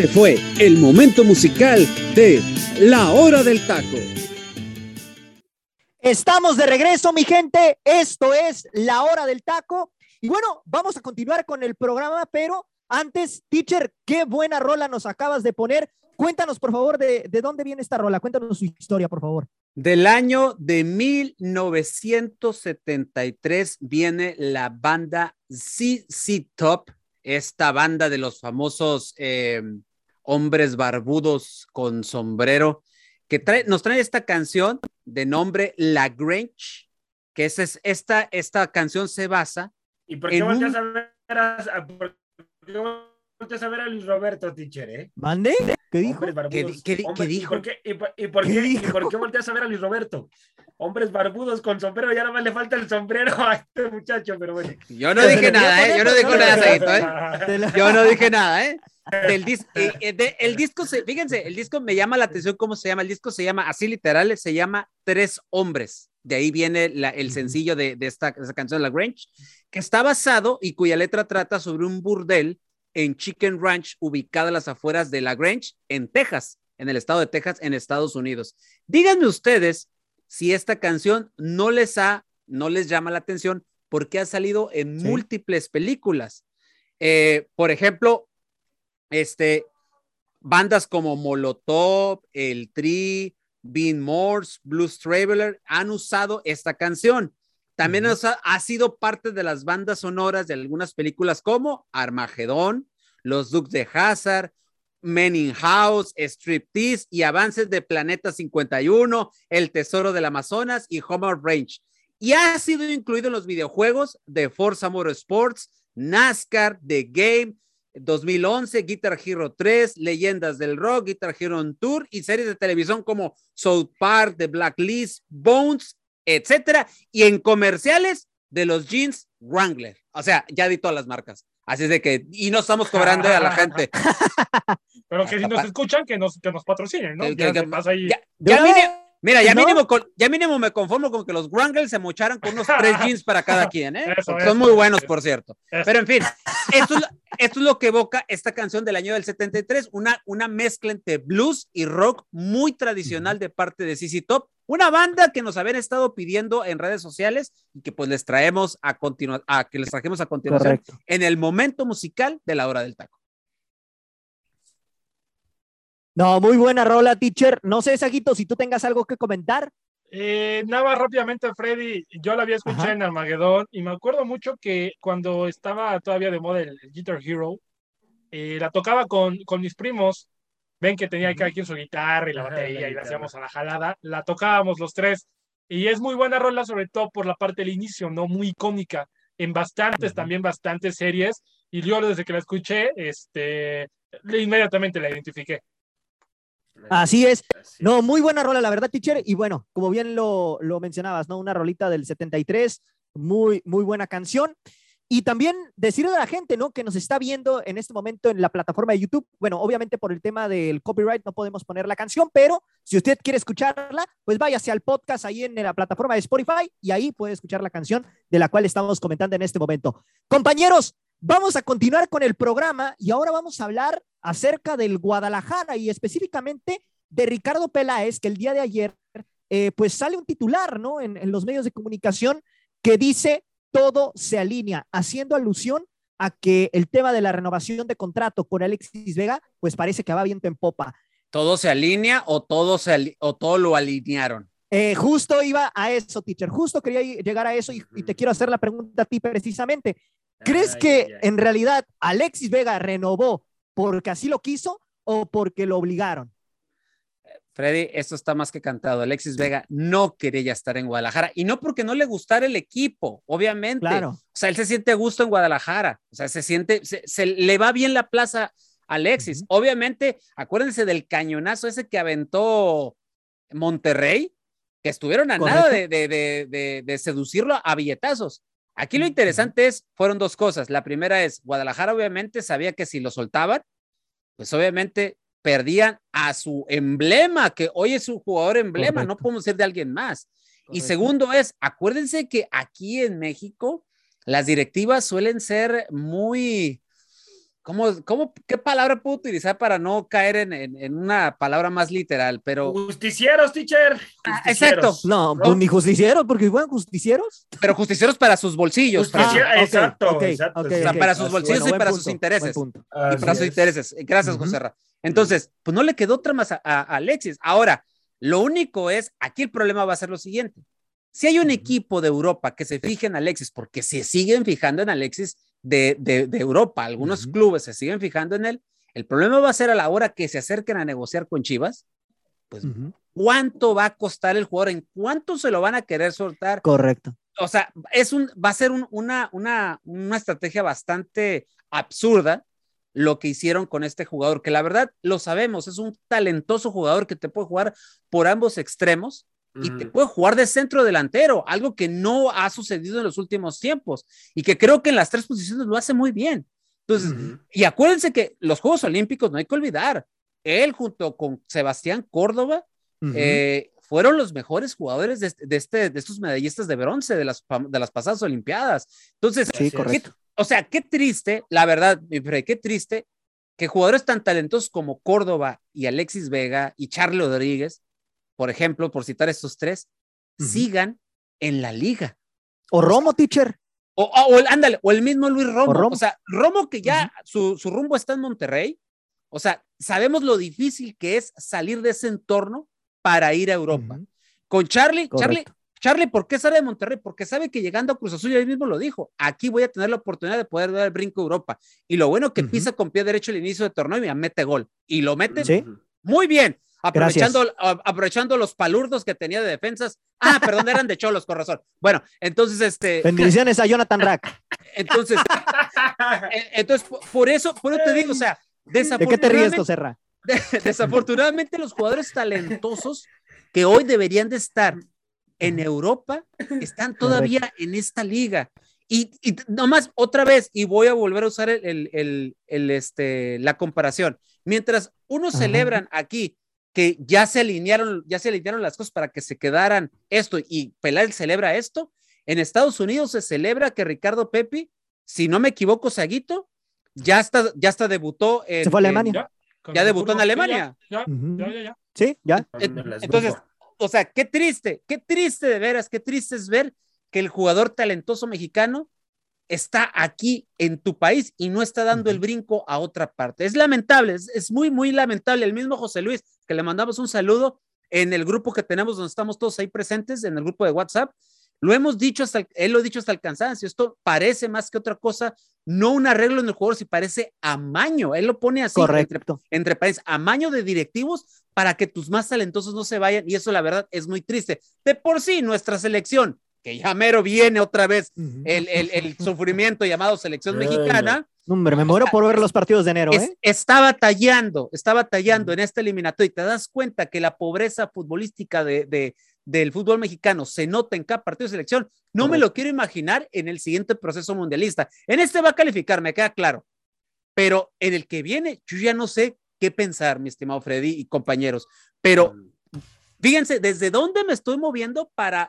Este fue el momento musical de La Hora del Taco. Estamos de regreso, mi gente. Esto es la hora del taco. Y bueno, vamos a continuar con el programa, pero antes, teacher, qué buena rola nos acabas de poner. Cuéntanos, por favor, de, de dónde viene esta rola. Cuéntanos su historia, por favor. Del año de 1973 viene la banda CC Top, esta banda de los famosos eh, hombres barbudos con sombrero, que trae, nos trae esta canción de nombre La Grange, que es, es esta, esta canción se basa ¿Y por qué En un- a ver a, a- por qué a ver a Luis Roberto, teacher, eh? ¿Mande? ¿Qué dijo? Hombres barbudos. ¿Qué di- qué di- Hombres- qué ¿y dijo? por qué, y por, y por ¿Qué y dijo? por qué volteas a ver a Luis Roberto? Hombres barbudos con sombrero, ya nada más le falta el sombrero a este muchacho, pero bueno. Yo no dije nada, ¿eh? Yo no dije nada, Saguito, ¿eh? Yo no dije nada, ¿eh? Del dis- de- el disco, se, fíjense, el disco me llama la atención cómo se llama. El disco se llama, así literal, se llama Tres Hombres. De ahí viene la- el sencillo de, de esta, de esta canción, La Grange, que está basado y cuya letra trata sobre un burdel en Chicken Ranch, ubicada a las afueras de La Grange, en Texas, en el estado de Texas, en Estados Unidos. Díganme ustedes si esta canción no les ha no les llama la atención porque ha salido en múltiples películas. Eh, por ejemplo, este, bandas como Molotov, El Tri, Bean Morse, Blues Traveler han usado esta canción. También ha, sido parte de las bandas sonoras de algunas películas como Armagedón, Los Dukes de Hazard, Men in House, Striptease y avances de Planeta 51, El Tesoro del Amazonas y Homer Range. Y ha sido incluido en los videojuegos de Forza Motorsports, NASCAR, The Game, 2011, Guitar Hero 3, Leyendas del Rock, Guitar Hero on Tour y series de televisión como South Park, The Blacklist, Bones, etcétera, y en comerciales de los jeans Wrangler. O sea, ya di todas las marcas. Así es de que, y no estamos cobrando a la gente. Pero que si nos escuchan, que nos, que nos patrocinen, ¿no? ya, mira, ya, mínimo, ya mínimo me conformo con que los Wranglers se mocharan con unos tres jeans para cada quien, ¿eh? Son muy buenos, por cierto. Pero en fin, esto es, esto es lo que evoca esta canción del año del 73, una, una mezcla entre blues y rock muy tradicional de parte de CC Top, una banda que nos habían estado pidiendo en redes sociales y que pues les traemos a continuar, a que les trajemos a continuación en el momento musical de la hora del taco. No, muy buena rola, teacher. No sé, Saguito, si tú tengas algo que comentar. Eh, nada rápidamente, Freddy, yo la había escuchado en Armagedón y me acuerdo mucho que cuando estaba todavía de moda el, Guitar Hero, eh, la tocaba con, con mis primos. Ven que tenía cada quien su guitarra y la batería y la hacíamos a la jalada. La tocábamos los tres y es muy buena rola, sobre todo por la parte del inicio, ¿no? Muy cómica. En bastantes, también bastantes series. Y yo desde que la escuché, este, inmediatamente la identifiqué. Así es. No, muy buena rola, la verdad, teacher. Y bueno, como bien lo, lo mencionabas, ¿no? Una rolita del 73, muy, muy buena canción. Y también decirle a la gente, ¿no? Que nos está viendo en este momento en la plataforma de YouTube. Bueno, obviamente por el tema del copyright no podemos poner la canción, pero si usted quiere escucharla, pues váyase al podcast ahí en la plataforma de Spotify y ahí puede escuchar la canción de la cual estamos comentando en este momento. Compañeros, vamos a continuar con el programa y ahora vamos a hablar acerca del Guadalajara y específicamente de Ricardo Peláez, que el día de ayer, eh, pues sale un titular, ¿no? En, en los medios de comunicación que dice todo se alinea, haciendo alusión a que el tema de la renovación de contrato con Alexis Vega, pues parece que va viento en popa. ¿Todo se alinea o todo, se o todo lo alinearon? Eh, justo iba a eso, teacher, justo quería llegar a eso y, te quiero hacer la pregunta a ti precisamente. ¿Crees que en realidad Alexis Vega renovó porque así lo quiso o porque lo obligaron? Freddy, esto está más que cantado. Alexis Vega no quería estar en Guadalajara y no porque no le gustara el equipo, obviamente. Claro. O sea, él se siente a gusto en Guadalajara. O sea, se siente, se, le va bien la plaza a Alexis. Obviamente, acuérdense del cañonazo ese que aventó Monterrey, que estuvieron a nada de, de, de, seducirlo a billetazos. Aquí lo interesante es, fueron dos cosas. La primera es, Guadalajara obviamente sabía que si lo soltaban, pues obviamente perdían a su emblema, que hoy es su jugador emblema, no podemos ser de alguien más. Y segundo es, acuérdense que aquí en México las directivas suelen ser muy, ¿cómo, cómo, qué palabra puedo utilizar para no caer en, en, una palabra más literal? Pero... Justicieros, teacher. Ah, exacto. No, pues ni justicieros, porque bueno, justicieros. Pero justicieros para sus bolsillos. exacto, exacto. para sus bolsillos y para sus intereses. Y para sus intereses. Gracias, José entonces, pues no le quedó otra más a, Alexis. Ahora, lo único es, aquí el problema va a ser lo siguiente. Si hay un equipo de Europa que se fije en Alexis, porque se siguen fijando en Alexis de, Europa, algunos clubes se siguen fijando en él, el problema va a ser a la hora que se acerquen a negociar con Chivas, pues cuánto va a costar el jugador, en cuánto se lo van a querer soltar. Correcto. O sea, es un, va a ser una, una, una estrategia bastante absurda lo que hicieron con este jugador, que la verdad lo sabemos, es un talentoso jugador que te puede jugar por ambos extremos y te puede jugar de centro delantero, algo que no ha sucedido en los últimos tiempos y que creo que en las tres posiciones lo hace muy bien. Entonces, y acuérdense que los Juegos Olímpicos no hay que olvidar, él junto con Sebastián Córdoba eh, fueron los mejores jugadores de, este, de estos medallistas de bronce de las, de las pasadas Olimpiadas. Entonces, sí, correcto o sea, qué triste, la verdad, qué triste que jugadores tan talentosos como Córdoba y Alexis Vega y Charlie Rodríguez, por ejemplo, por citar estos tres, sigan en la liga. O Romo, teacher. O, o- o el- ándale, o el mismo Luis Romo. O O, sea, Romo que ya su, su rumbo está en Monterrey. O sea, sabemos lo difícil que es salir de ese entorno para ir a Europa. Con Charlie, Charlie, Correcto. Charlie, ¿por qué sale de Monterrey? Porque sabe que llegando a Cruz Azul, él mismo lo dijo, aquí voy a tener la oportunidad de poder dar el brinco a Europa. Y lo bueno que pisa con pie derecho el inicio de torneo y mete gol. Y lo mete Sí. muy bien, aprovechando, a- aprovechando los palurdos que tenía de defensas. Ah, perdón, eran de cholos, con razón. Bueno, entonces, este, Bendiciones a Jonathan Rack. entonces, eh, entonces, por- eso, por eso te digo, o sea, ¿De qué te ríes, desafortunadamente, Joserra? desafortunadamente los jugadores talentosos que hoy deberían de estar en Europa están todavía en esta liga. Y, y nomás otra vez, y voy a volver a usar el, el- el- el, este, la comparación. Mientras unos Ajá. celebran aquí que ya se alinearon, ya se alinearon las cosas para que se quedaran esto y Peláez celebra esto, en Estados Unidos se celebra que Ricardo Pepi, si no me equivoco, Saguito, ya está, ya está debutó en, Se fue a Alemania. Ya debutó en Alemania. Ya, ya, ya, ya. Sí, ya. Entonces, o sea, qué triste, qué triste de veras, qué triste es ver que el jugador talentoso mexicano está aquí en tu país y no está dando el brinco a otra parte. Es lamentable, es, es muy, muy lamentable. El mismo José Luis, que le mandamos un saludo en el grupo que tenemos donde estamos todos ahí presentes, en el grupo de WhatsApp, lo hemos dicho hasta, él lo ha dicho hasta el cansancio, esto parece más que otra cosa, no un arreglo en el jugador, si parece amaño, él lo pone así, entre, Correcto. entre paréntesis, amaño de directivos para que tus más talentosos no se vayan, y eso la verdad es muy triste. De por sí, nuestra selección, que ya mero viene otra vez el, el- el sufrimiento llamado selección mexicana, No, Hombre, me muero por ver los partidos de enero, es- ¿eh? está batallando, está batallando en esta eliminatoria y te das cuenta que la pobreza futbolística de, de- del fútbol mexicano se nota en cada partido de selección. No me lo quiero imaginar en el siguiente proceso mundialista. En este va a calificar, me queda claro, pero en el que viene, yo ya no sé qué pensar, mi estimado Freddy y compañeros, pero fíjense, desde dónde me estoy moviendo para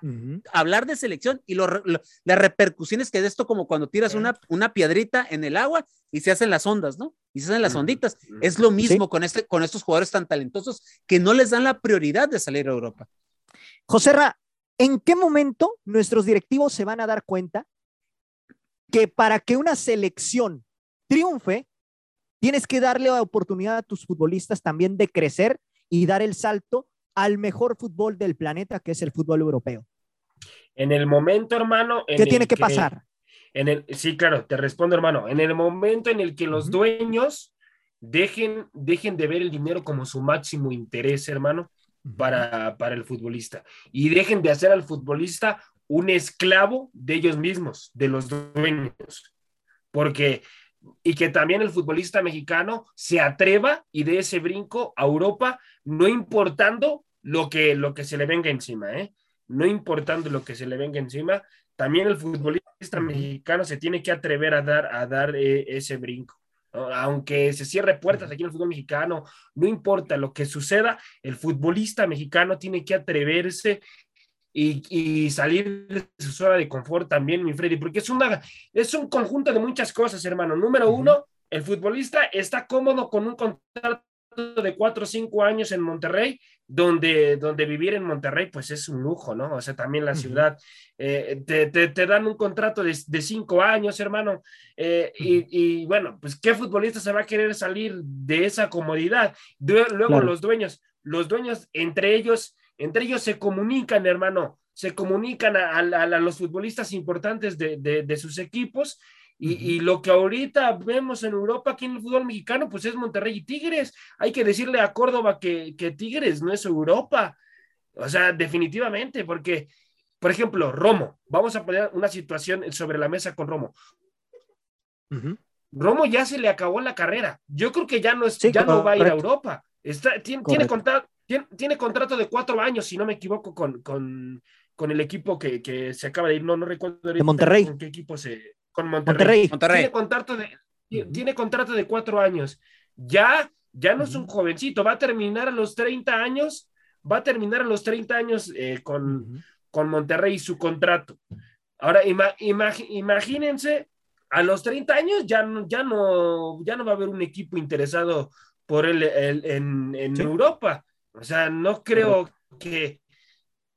hablar de selección y lo re- lo- las repercusiones que de esto como cuando tiras una, una piedrita en el agua y se hacen las ondas, ¿no? Y se hacen las onditas. Es lo mismo con, este, con estos jugadores tan talentosos que no les dan la prioridad de salir a Europa. Joserra, ¿en qué momento nuestros directivos se van a dar cuenta que para que una selección triunfe, tienes que darle la oportunidad a tus futbolistas también de crecer y dar el salto al mejor fútbol del planeta, que es el fútbol europeo? En el momento, hermano. en ¿Qué tiene que pasar? En el, sí, claro, te respondo, hermano. En el momento en el que los dueños dejen, dejen de ver el dinero como su máximo interés, hermano, para, para el futbolista. Y dejen de hacer al futbolista un esclavo de ellos mismos, de los dueños. Porque, y que también el futbolista mexicano se atreva y dé ese brinco a Europa, no importando lo que, lo que se le venga encima, ¿eh? No importando lo que se le venga encima, también el futbolista mexicano se tiene que atrever a dar, a dar eh, ese brinco. ¿no? Aunque se cierre puertas aquí en el fútbol mexicano, no importa lo que suceda, el futbolista mexicano tiene que atreverse y, y salir de su zona de confort también, mi Freddy, porque es, una, es un conjunto de muchas cosas, hermano. Número uno, el futbolista está cómodo con un contrato de cuatro o cinco años en Monterrey, donde, donde vivir en Monterrey, pues es un lujo, ¿no? O sea, también la ciudad, eh, te, te, te dan un contrato de, de cinco años, hermano, eh, y, y, bueno, pues qué futbolista se va a querer salir de esa comodidad. Luego Claro. los dueños, los dueños entre ellos, entre ellos se comunican, hermano, se comunican a, a- a los futbolistas importantes de, de- de sus equipos. Y, lo que ahorita vemos en Europa, aquí en el fútbol mexicano, pues es Monterrey y Tigres. Hay que decirle a Córdoba que, que Tigres no es Europa. O sea, definitivamente, porque, por ejemplo, Romo, vamos a poner una situación sobre la mesa con Romo. Romo ya se le acabó la carrera. Yo creo que ya no, es, Sí, ya no va a ir a. Europa. Está, tiene, tiene. Tiene, tiene contrato de cuatro años, si no me equivoco, con, con, con el equipo que, que se acaba de ir. No, no recuerdo ahorita Monterrey. con qué equipo se. Con Monterrey. Monterrey. Monterrey. Tiene contrato de, tiene contrato de cuatro años. Ya, ya no es un jovencito, va a terminar a los 30 años, va a terminar a los 30 años eh, con, con Monterrey su contrato. Ahora, ima- imag- imagínense, a los 30 años ya no, ya no, ya no va a haber un equipo interesado por él el- en, en Sí. Europa. O sea, no creo que,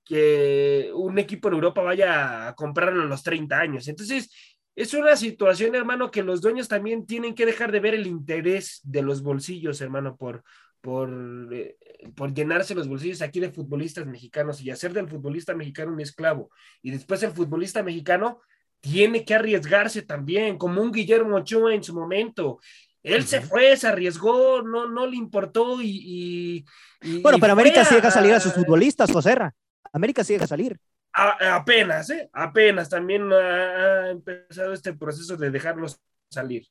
que un equipo en Europa vaya a comprarlo a los 30 años. Entonces, es una situación, hermano, que los dueños también tienen que dejar de ver el interés de los bolsillos, hermano, por, por, eh, por llenarse los bolsillos aquí de futbolistas mexicanos y hacer del futbolista mexicano un esclavo. Y después el futbolista mexicano tiene que arriesgarse también, como un Guillermo Ochoa en su momento. Él se fue, se arriesgó, no, no le importó y... bueno, pero América sí deja salir a sus futbolistas, Joserra. América sí deja salir. apenas, ¿eh? Apenas también ha empezado este proceso de dejarlos salir.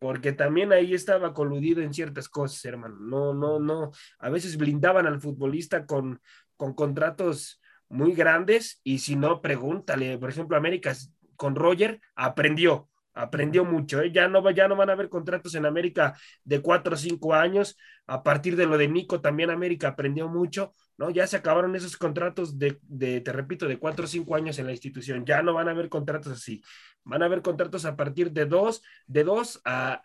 Porque también ahí estaba coludido en ciertas cosas, hermano. No, no, no. A veces blindaban al futbolista con, con contratos muy grandes y si no, pregúntale. Por ejemplo, América con Roger aprendió aprendió mucho, ¿eh? ya, no, ya no van a haber contratos en América de cuatro o cinco años, a partir de lo de Nico también América aprendió mucho, ¿no? Ya se acabaron esos contratos de, de, te repito, de cuatro o cinco años en la institución, ya no van a haber contratos así, van a haber contratos a partir de dos, de dos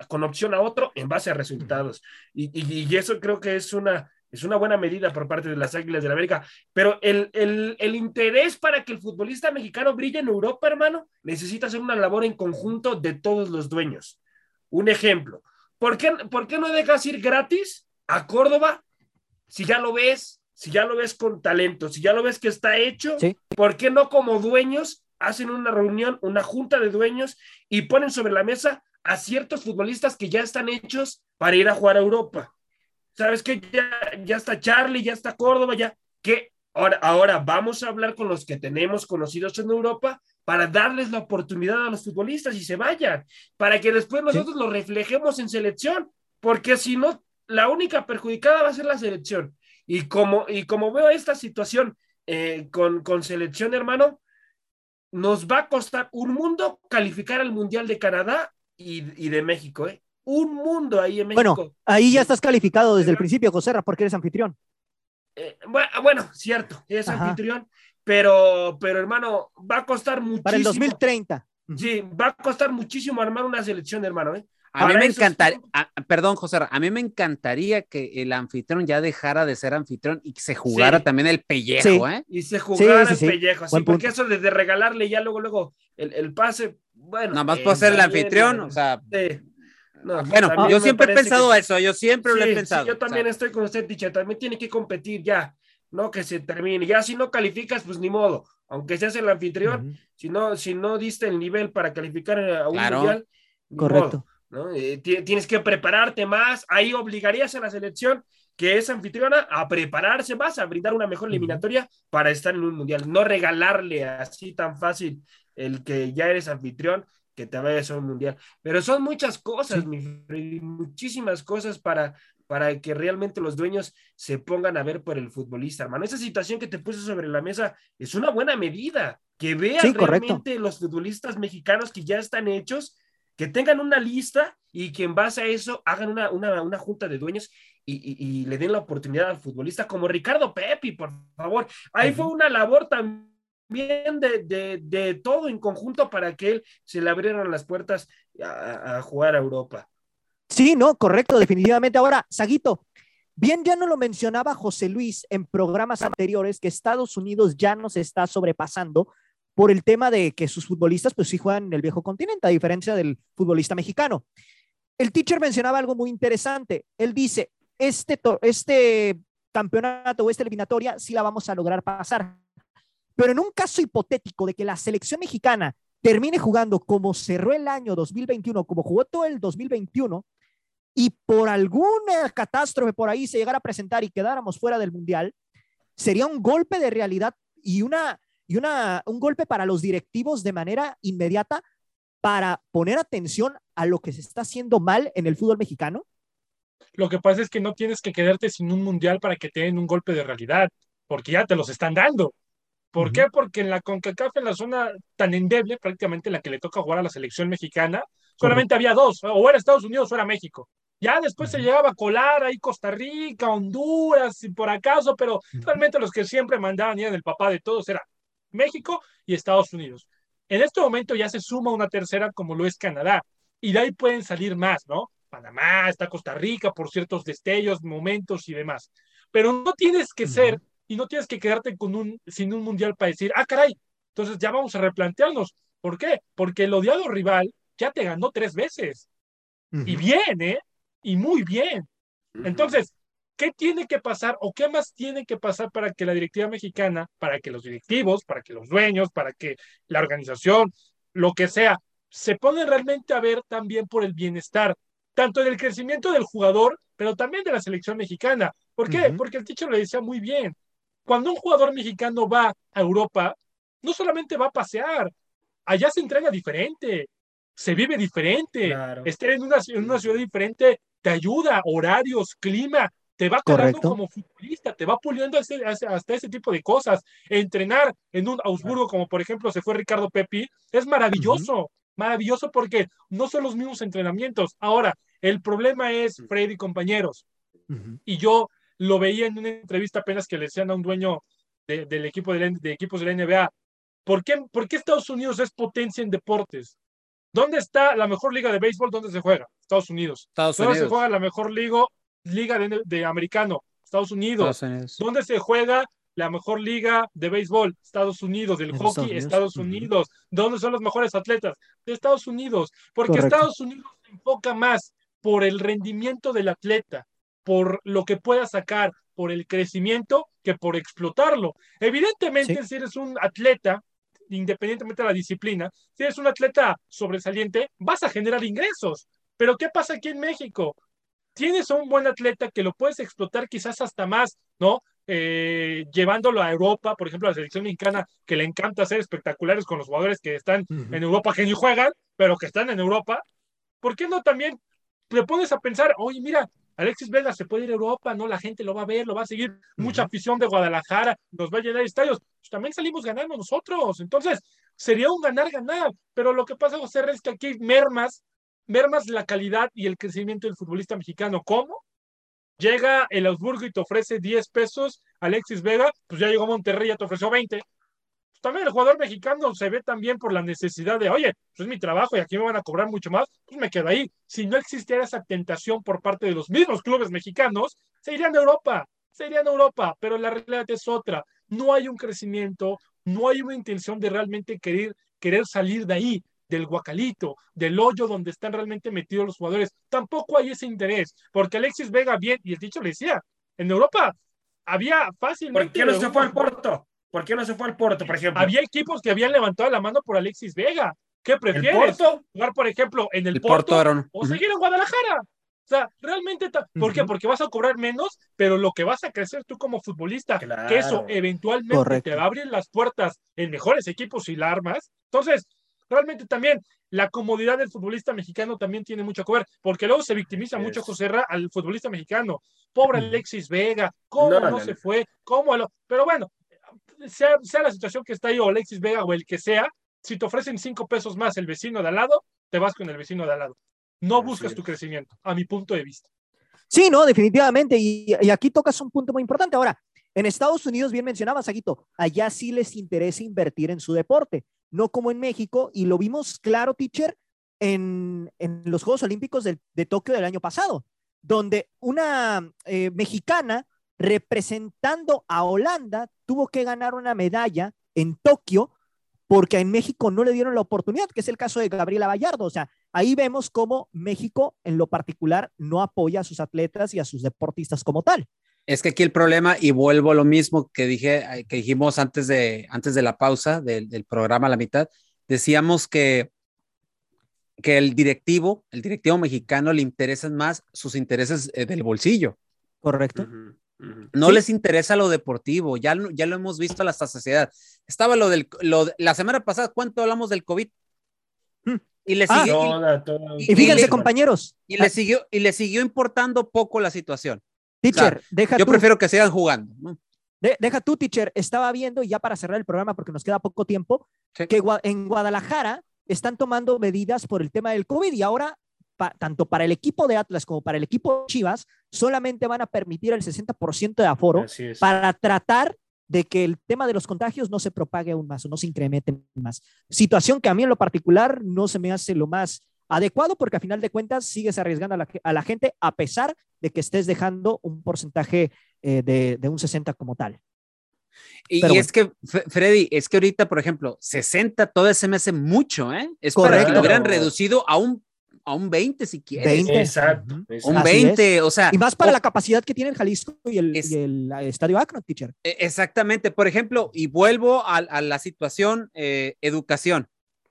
con opción a otro en base a resultados, y eso creo que es una es una buena medida por parte de las Águilas de la América, pero el, el, interés para que el futbolista mexicano brille en Europa, hermano, necesita hacer una labor en conjunto de todos los dueños. Un ejemplo, ¿por qué, ¿por qué no dejas ir gratis a Córdoba si ya lo ves, si ya lo ves con talento, si ya lo ves que está hecho? ¿Por qué no como dueños hacen una reunión, una junta de dueños y ponen sobre la mesa a ciertos futbolistas que ya están hechos para ir a jugar a Europa? ¿Sabes qué? Ya, ya está Charlie, ya está Córdoba, ya, que ahora, ahora vamos a hablar con los que tenemos conocidos en Europa para darles la oportunidad a los futbolistas y se vayan, para que después nosotros lo reflejemos en selección, porque si no, la única perjudicada va a ser la selección. Y como, y como veo esta situación eh, con, con selección, hermano, nos va a costar un mundo calificar al Mundial de Canadá y, y de México, ¿eh? Un mundo ahí en México. Bueno, ahí ya estás calificado desde el principio, Joserra, porque eres anfitrión. Eh, bueno, cierto, es anfitrión, pero, pero hermano, va a costar muchísimo. Para el 2030. Sí, va a costar muchísimo armar una selección, hermano. ¿eh? A mí me encantaría, perdón, José, a mí me encantaría que el anfitrión ya dejara de ser anfitrión y que se jugara también el pellejo, ¿eh? Y se jugara el pellejo, sí, porque eso de, regalarle ya luego, luego el, el pase, bueno. Nada más puedo ser el anfitrión, o sea. No, bueno, yo siempre he pensado eso, yo siempre lo he pensado. yo también estoy con usted, Ticha, también tiene que competir ya, no que se termine. Ya si no calificas, pues ni modo, aunque seas el anfitrión, si, no, si no diste el nivel para calificar a un mundial, correcto. Eh, tienes que prepararte más, ahí obligarías a la selección que es anfitriona a prepararse más, a brindar una mejor eliminatoria para estar en un mundial, no regalarle así tan fácil el que ya eres anfitrión que te vayas a un mundial. Pero son muchas cosas, muchísimas cosas para, para que realmente los dueños se pongan a ver por el futbolista, hermano. Esa situación que te puse sobre la mesa es una buena medida, que vean realmente los futbolistas mexicanos que ya están hechos, que tengan una lista y que en base a eso hagan una, una, junta de dueños y, le den la oportunidad al futbolista como Ricardo Pepi, por favor. Ahí fue una labor también bien de, de, todo en conjunto para que él se le abrieran las puertas a, jugar a Europa. Sí, no, correcto, definitivamente. Ahora, Saguito, bien ya no lo mencionaba José Luis en programas anteriores que Estados Unidos ya nos está sobrepasando por el tema de que sus futbolistas pues sí juegan en el viejo continente, a diferencia del futbolista mexicano. El teacher mencionaba algo muy interesante. Él dice, este, este campeonato o esta eliminatoria sí la vamos a lograr pasar pero en un caso hipotético de que la selección mexicana termine jugando como cerró el año 2021, como jugó todo el 2021, y por alguna catástrofe por ahí se llegara a presentar y quedáramos fuera del Mundial, sería un golpe de realidad y, una, y una, un golpe para los directivos de manera inmediata para poner atención a lo que se está haciendo mal en el fútbol mexicano? Lo que pasa es que no tienes que quedarte sin un mundial para que te den un golpe de realidad, porque ya te los están dando. ¿Por qué? Porque en la CONCACAF, en la zona tan endeble, prácticamente la que le toca jugar a la selección mexicana, solamente había dos, o era Estados Unidos o era México. Ya después se llegaba a colar ahí Costa Rica, Honduras, y por acaso, pero realmente los que siempre mandaban y eran el papá de todos era México y Estados Unidos. En este momento ya se suma una tercera como lo es Canadá, y de ahí pueden salir más, ¿no? Panamá, está Costa Rica por ciertos destellos, momentos y demás. Pero no tienes que ser y no tienes que quedarte con un, sin un mundial para decir, ah, caray, entonces ya vamos a replantearnos. ¿Por qué? Porque el odiado rival ya te ganó tres veces. Y bien, ¿eh? Y muy bien. Entonces, ¿qué tiene que pasar o qué más tiene que pasar para que la directiva mexicana, para que los directivos, para que los dueños, para que la organización, lo que sea, se pongan realmente a ver también por el bienestar, tanto del crecimiento del jugador, pero también de la selección mexicana? ¿Por qué? Porque el teacher lo decía muy bien. Cuando un jugador mexicano va a Europa, no solamente va a pasear, allá se entrega diferente, se vive diferente, estar en una, en una ciudad diferente te ayuda, horarios, clima, te va creando como futbolista, te va puliendo hasta ese tipo de cosas. Entrenar en un Augsburgo, como por ejemplo se fue Ricardo Pepi, es maravilloso, maravilloso porque no son los mismos entrenamientos. Ahora, el problema es. Freddy, compañeros, y yo lo veía en una entrevista apenas que le decían a un dueño del equipo de, de, equipos de la NBA, ¿por qué, ¿por qué Estados Unidos es potencia en deportes? ¿Dónde está la mejor liga de béisbol? ¿Dónde se juega? Estados Unidos. ¿Dónde se juega la mejor liga, liga de, americano? Estados Unidos. ¿Dónde se juega la mejor liga de béisbol? Estados Unidos. Del hockey, Estados Unidos. ¿Dónde son los mejores atletas? De Estados Unidos. Porque Estados Unidos se enfoca más por el rendimiento del atleta, por lo que pueda sacar, por el crecimiento, que por explotarlo. Evidentemente, si eres un atleta independientemente de la disciplina, si eres un atleta sobresaliente, vas a generar ingresos. Pero ¿qué pasa aquí en México? Tienes a un buen atleta que lo puedes explotar quizás hasta más, ¿no? Eh, llevándolo a Europa, por ejemplo, a la selección mexicana, que le encanta hacer espectaculares con los jugadores que están en Europa, que ni juegan, pero que están en Europa. ¿Por qué no también te pones a pensar, oye, mira, Alexis Vega se puede ir a Europa, ¿no? La gente lo va a ver, lo va a seguir. Mucha afición de Guadalajara, nos va a llenar estadios. Pues también salimos ganando nosotros. Entonces, sería un ganar-ganar. Pero lo que pasa, José, es que aquí mermas, mermas la calidad y el crecimiento del futbolista mexicano. ¿Cómo? Llega el Augsburgo y te ofrece 10 pesos, Alexis Vega, pues ya llegó a Monterrey ya te ofreció 20 también el jugador mexicano se ve también por la necesidad de, oye, pues es mi trabajo y aquí me van a cobrar mucho más, pues me quedo ahí. Si no existiera esa tentación por parte de los mismos clubes mexicanos, se irían a Europa, se irían a Europa, pero la realidad es otra. No hay un crecimiento, no hay una intención de realmente querer, querer salir de ahí, del guacalito, del hoyo donde están realmente metidos los jugadores. Tampoco hay ese interés, porque Alexis Vega bien, y el dicho le decía, en Europa había fácilmente... ¿Por qué no se fue al Porto? ¿Por qué no se fue al Porto, por ejemplo? Había equipos que habían levantado la mano por Alexis Vega. ¿Qué prefieres? ¿El Porto? Jugar, por ejemplo, en el, Porto, o seguir en Guadalajara. O sea, realmente, ¿por qué? Porque vas a cobrar menos, pero lo que vas a crecer tú como futbolista, que eso eventualmente te va a abrir las puertas en mejores equipos y la armas. Entonces, realmente también la comodidad del futbolista mexicano también tiene mucho que ver, porque luego se victimiza mucho José Ra al futbolista mexicano. Pobre Alexis Vega, cómo no, se fue, cómo lo. Pero bueno, sea, la situación que está ahí, o Alexis Vega o el que sea, si te ofrecen cinco pesos más el vecino de al lado, te vas con el vecino de al lado. No buscas tu crecimiento, a mi punto de vista. Sí, no, definitivamente. Y, aquí tocas un punto muy importante. Ahora, en Estados Unidos, bien mencionabas, Aguito, allá sí les interesa invertir en su deporte, no como en México, y lo vimos claro, teacher, en, los Juegos Olímpicos de, Tokio del año pasado, donde una eh, mexicana representando a Holanda, tuvo que ganar una medalla en Tokio porque en México no le dieron la oportunidad, que es el caso de Gabriela Vallardo. O sea, ahí vemos cómo México en lo particular no apoya a sus atletas y a sus deportistas como tal. Es que aquí el problema, y vuelvo a lo mismo que, dije, que dijimos antes de, antes de la pausa del, programa a la mitad, decíamos que, que el directivo, el directivo mexicano le interesan más sus intereses eh, del bolsillo. Correcto. No les interesa lo deportivo, ya, ya lo hemos visto a hasta saciedad. Estaba lo del, lo, la semana pasada, ¿cuánto hablamos del COVID? Hmm. Y le ah, siguió, y, fíjense, compañeros. Y le, siguió, y le siguió importando poco la situación. Teacher, deja Yo prefiero que sigan jugando. deja tú, teacher. Estaba viendo, ya para cerrar el programa, porque nos queda poco tiempo, que en Guadalajara están tomando medidas por el tema del COVID y ahora tanto para el equipo de Atlas como para el equipo de Chivas, solamente van a permitir el 60% de aforo para tratar de que el tema de los contagios no se propague aún más o no se incremente más. Situación que a mí en lo particular no se me hace lo más adecuado porque a final de cuentas sigues arriesgando a la, gente a pesar de que estés dejando un porcentaje eh, de, de un 60 como tal. Y, Pero y es que, Freddy, es que ahorita, por ejemplo, 60 todo se me hace mucho, ¿eh? Es para que Correcto. lo hubieran reducido a un, a un 20 si quieres. 20. Exacto. Un Así 20, o sea. Y más para o- la capacidad que tiene el Jalisco y el, Es- y el, eh, Estadio Akron, teacher. e- Exactamente, por ejemplo, y vuelvo a, a la situación eh, educación.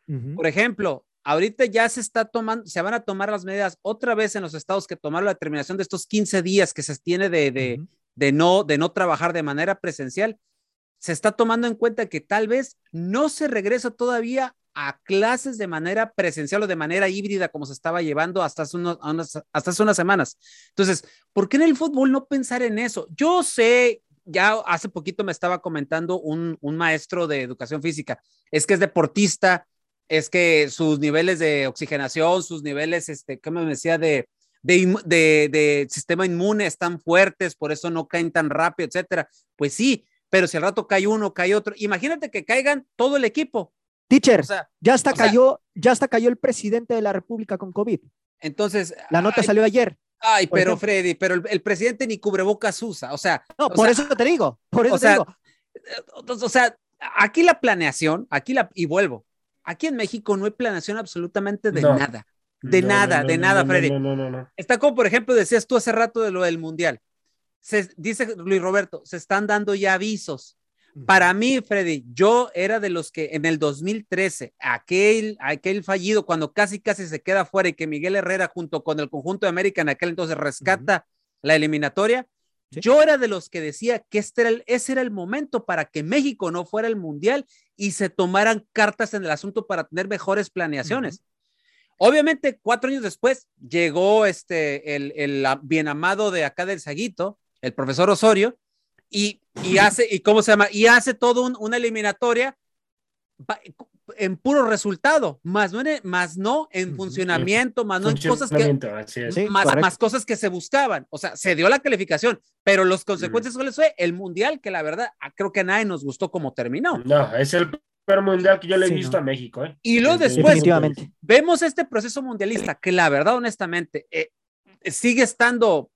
Ujú. Por ejemplo, ahorita ya se está tomando, se van a tomar las medidas otra vez en los estados que tomaron la determinación de estos 15 días que se tiene de, de, Ujú. de no, de no trabajar de manera presencial. Se está tomando en cuenta que tal vez no se regresa todavía a clases de manera presencial o de manera híbrida como se estaba llevando hasta hace, hasta unas semanas. Entonces, ¿por qué en el fútbol no pensar en eso? Yo sé, ya hace poquito me estaba comentando un, un maestro de educación física, es que es deportista, es que sus niveles de oxigenación, sus niveles, este, ¿cómo me decía? De, de, de, de sistema inmune están fuertes, por eso no caen tan rápido, etcétera. Pues sí, pero si al rato cae uno, cae otro, imagínate que caigan todo el equipo. Teacher, O sea, ya hasta sea- cayó, ya hasta cayó el presidente de la República con COVID. entonces. La nota ay, salió ayer. Ay, pero ejemplo. Freddy, pero el, el presidente ni cubrebocas usa, o sea. No, o por sea, eso te digo, por eso o te sea, digo. o o sea, aquí la planeación, aquí la, y vuelvo, aquí en México no hay planeación absolutamente de No. nada, de No, nada, no, de nada, no, Freddy. No, no, no, no. Está como, por ejemplo, decías tú hace rato de lo del Mundial. Se, dice Luis Roberto, se están dando ya avisos. Para mí, Freddy, yo era de los que en el 2013, aquel, aquel fallido, cuando casi casi se queda fuera y que Miguel Herrera junto con el conjunto de América en aquel entonces rescata la eliminatoria, Sí. yo era de los que decía que este era el, ese era el momento para que México no fuera el mundial y se tomaran cartas en el asunto para tener mejores planeaciones. Obviamente, cuatro años después llegó este, el, el a- bien amado de acá del Saguito, el profesor Osorio, y, y hace, y cómo se llama, y hace todo un- una eliminatoria en puro resultado, más no en, más no en funcionamiento, más no en cosas que. Sí, más, más cosas que se buscaban. O sea, se dio la calificación, pero los consecuencias, ¿cuáles fue? El mundial, que la verdad, ah, creo que a nadie nos gustó como terminó. No, es el primer mundial que yo le he Sí, visto no. a México. ¿eh? Y luego después, vemos este proceso mundialista que la verdad, honestamente, eh, sigue estando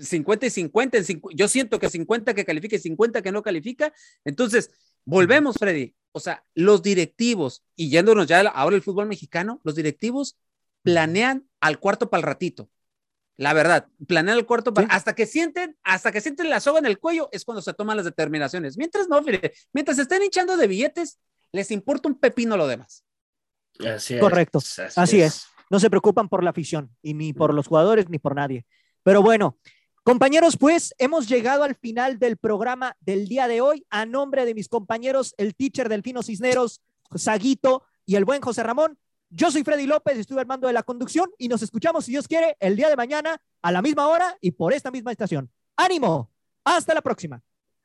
50 y 50. en cincu- yo siento que 50 que califica y 50 que no califica. Entonces, volvemos, Freddy. O sea, los directivos, y yéndonos ya ahora el fútbol mexicano, los directivos planean al cuarto para el ratito. La verdad, planean el cuarto para, Sí. hasta que sienten, hasta que sienten la soga en el cuello, es cuando se toman las determinaciones. Mientras no, Freddy, mientras estén hinchando de billetes, les importa un pepino lo demás. Así es. Correcto, así es. No se preocupan por la afición y ni por los jugadores ni por nadie. Pero bueno, compañeros, pues hemos llegado al final del programa del día de hoy. A nombre de mis compañeros, el teacher Delfino Cisneros, Saguito y el buen José Ramón, yo soy Freddy López, estuve al mando de la conducción y nos escuchamos, si Dios quiere, el día de mañana a la misma hora y por esta misma estación. ¡Ánimo! Hasta la próxima.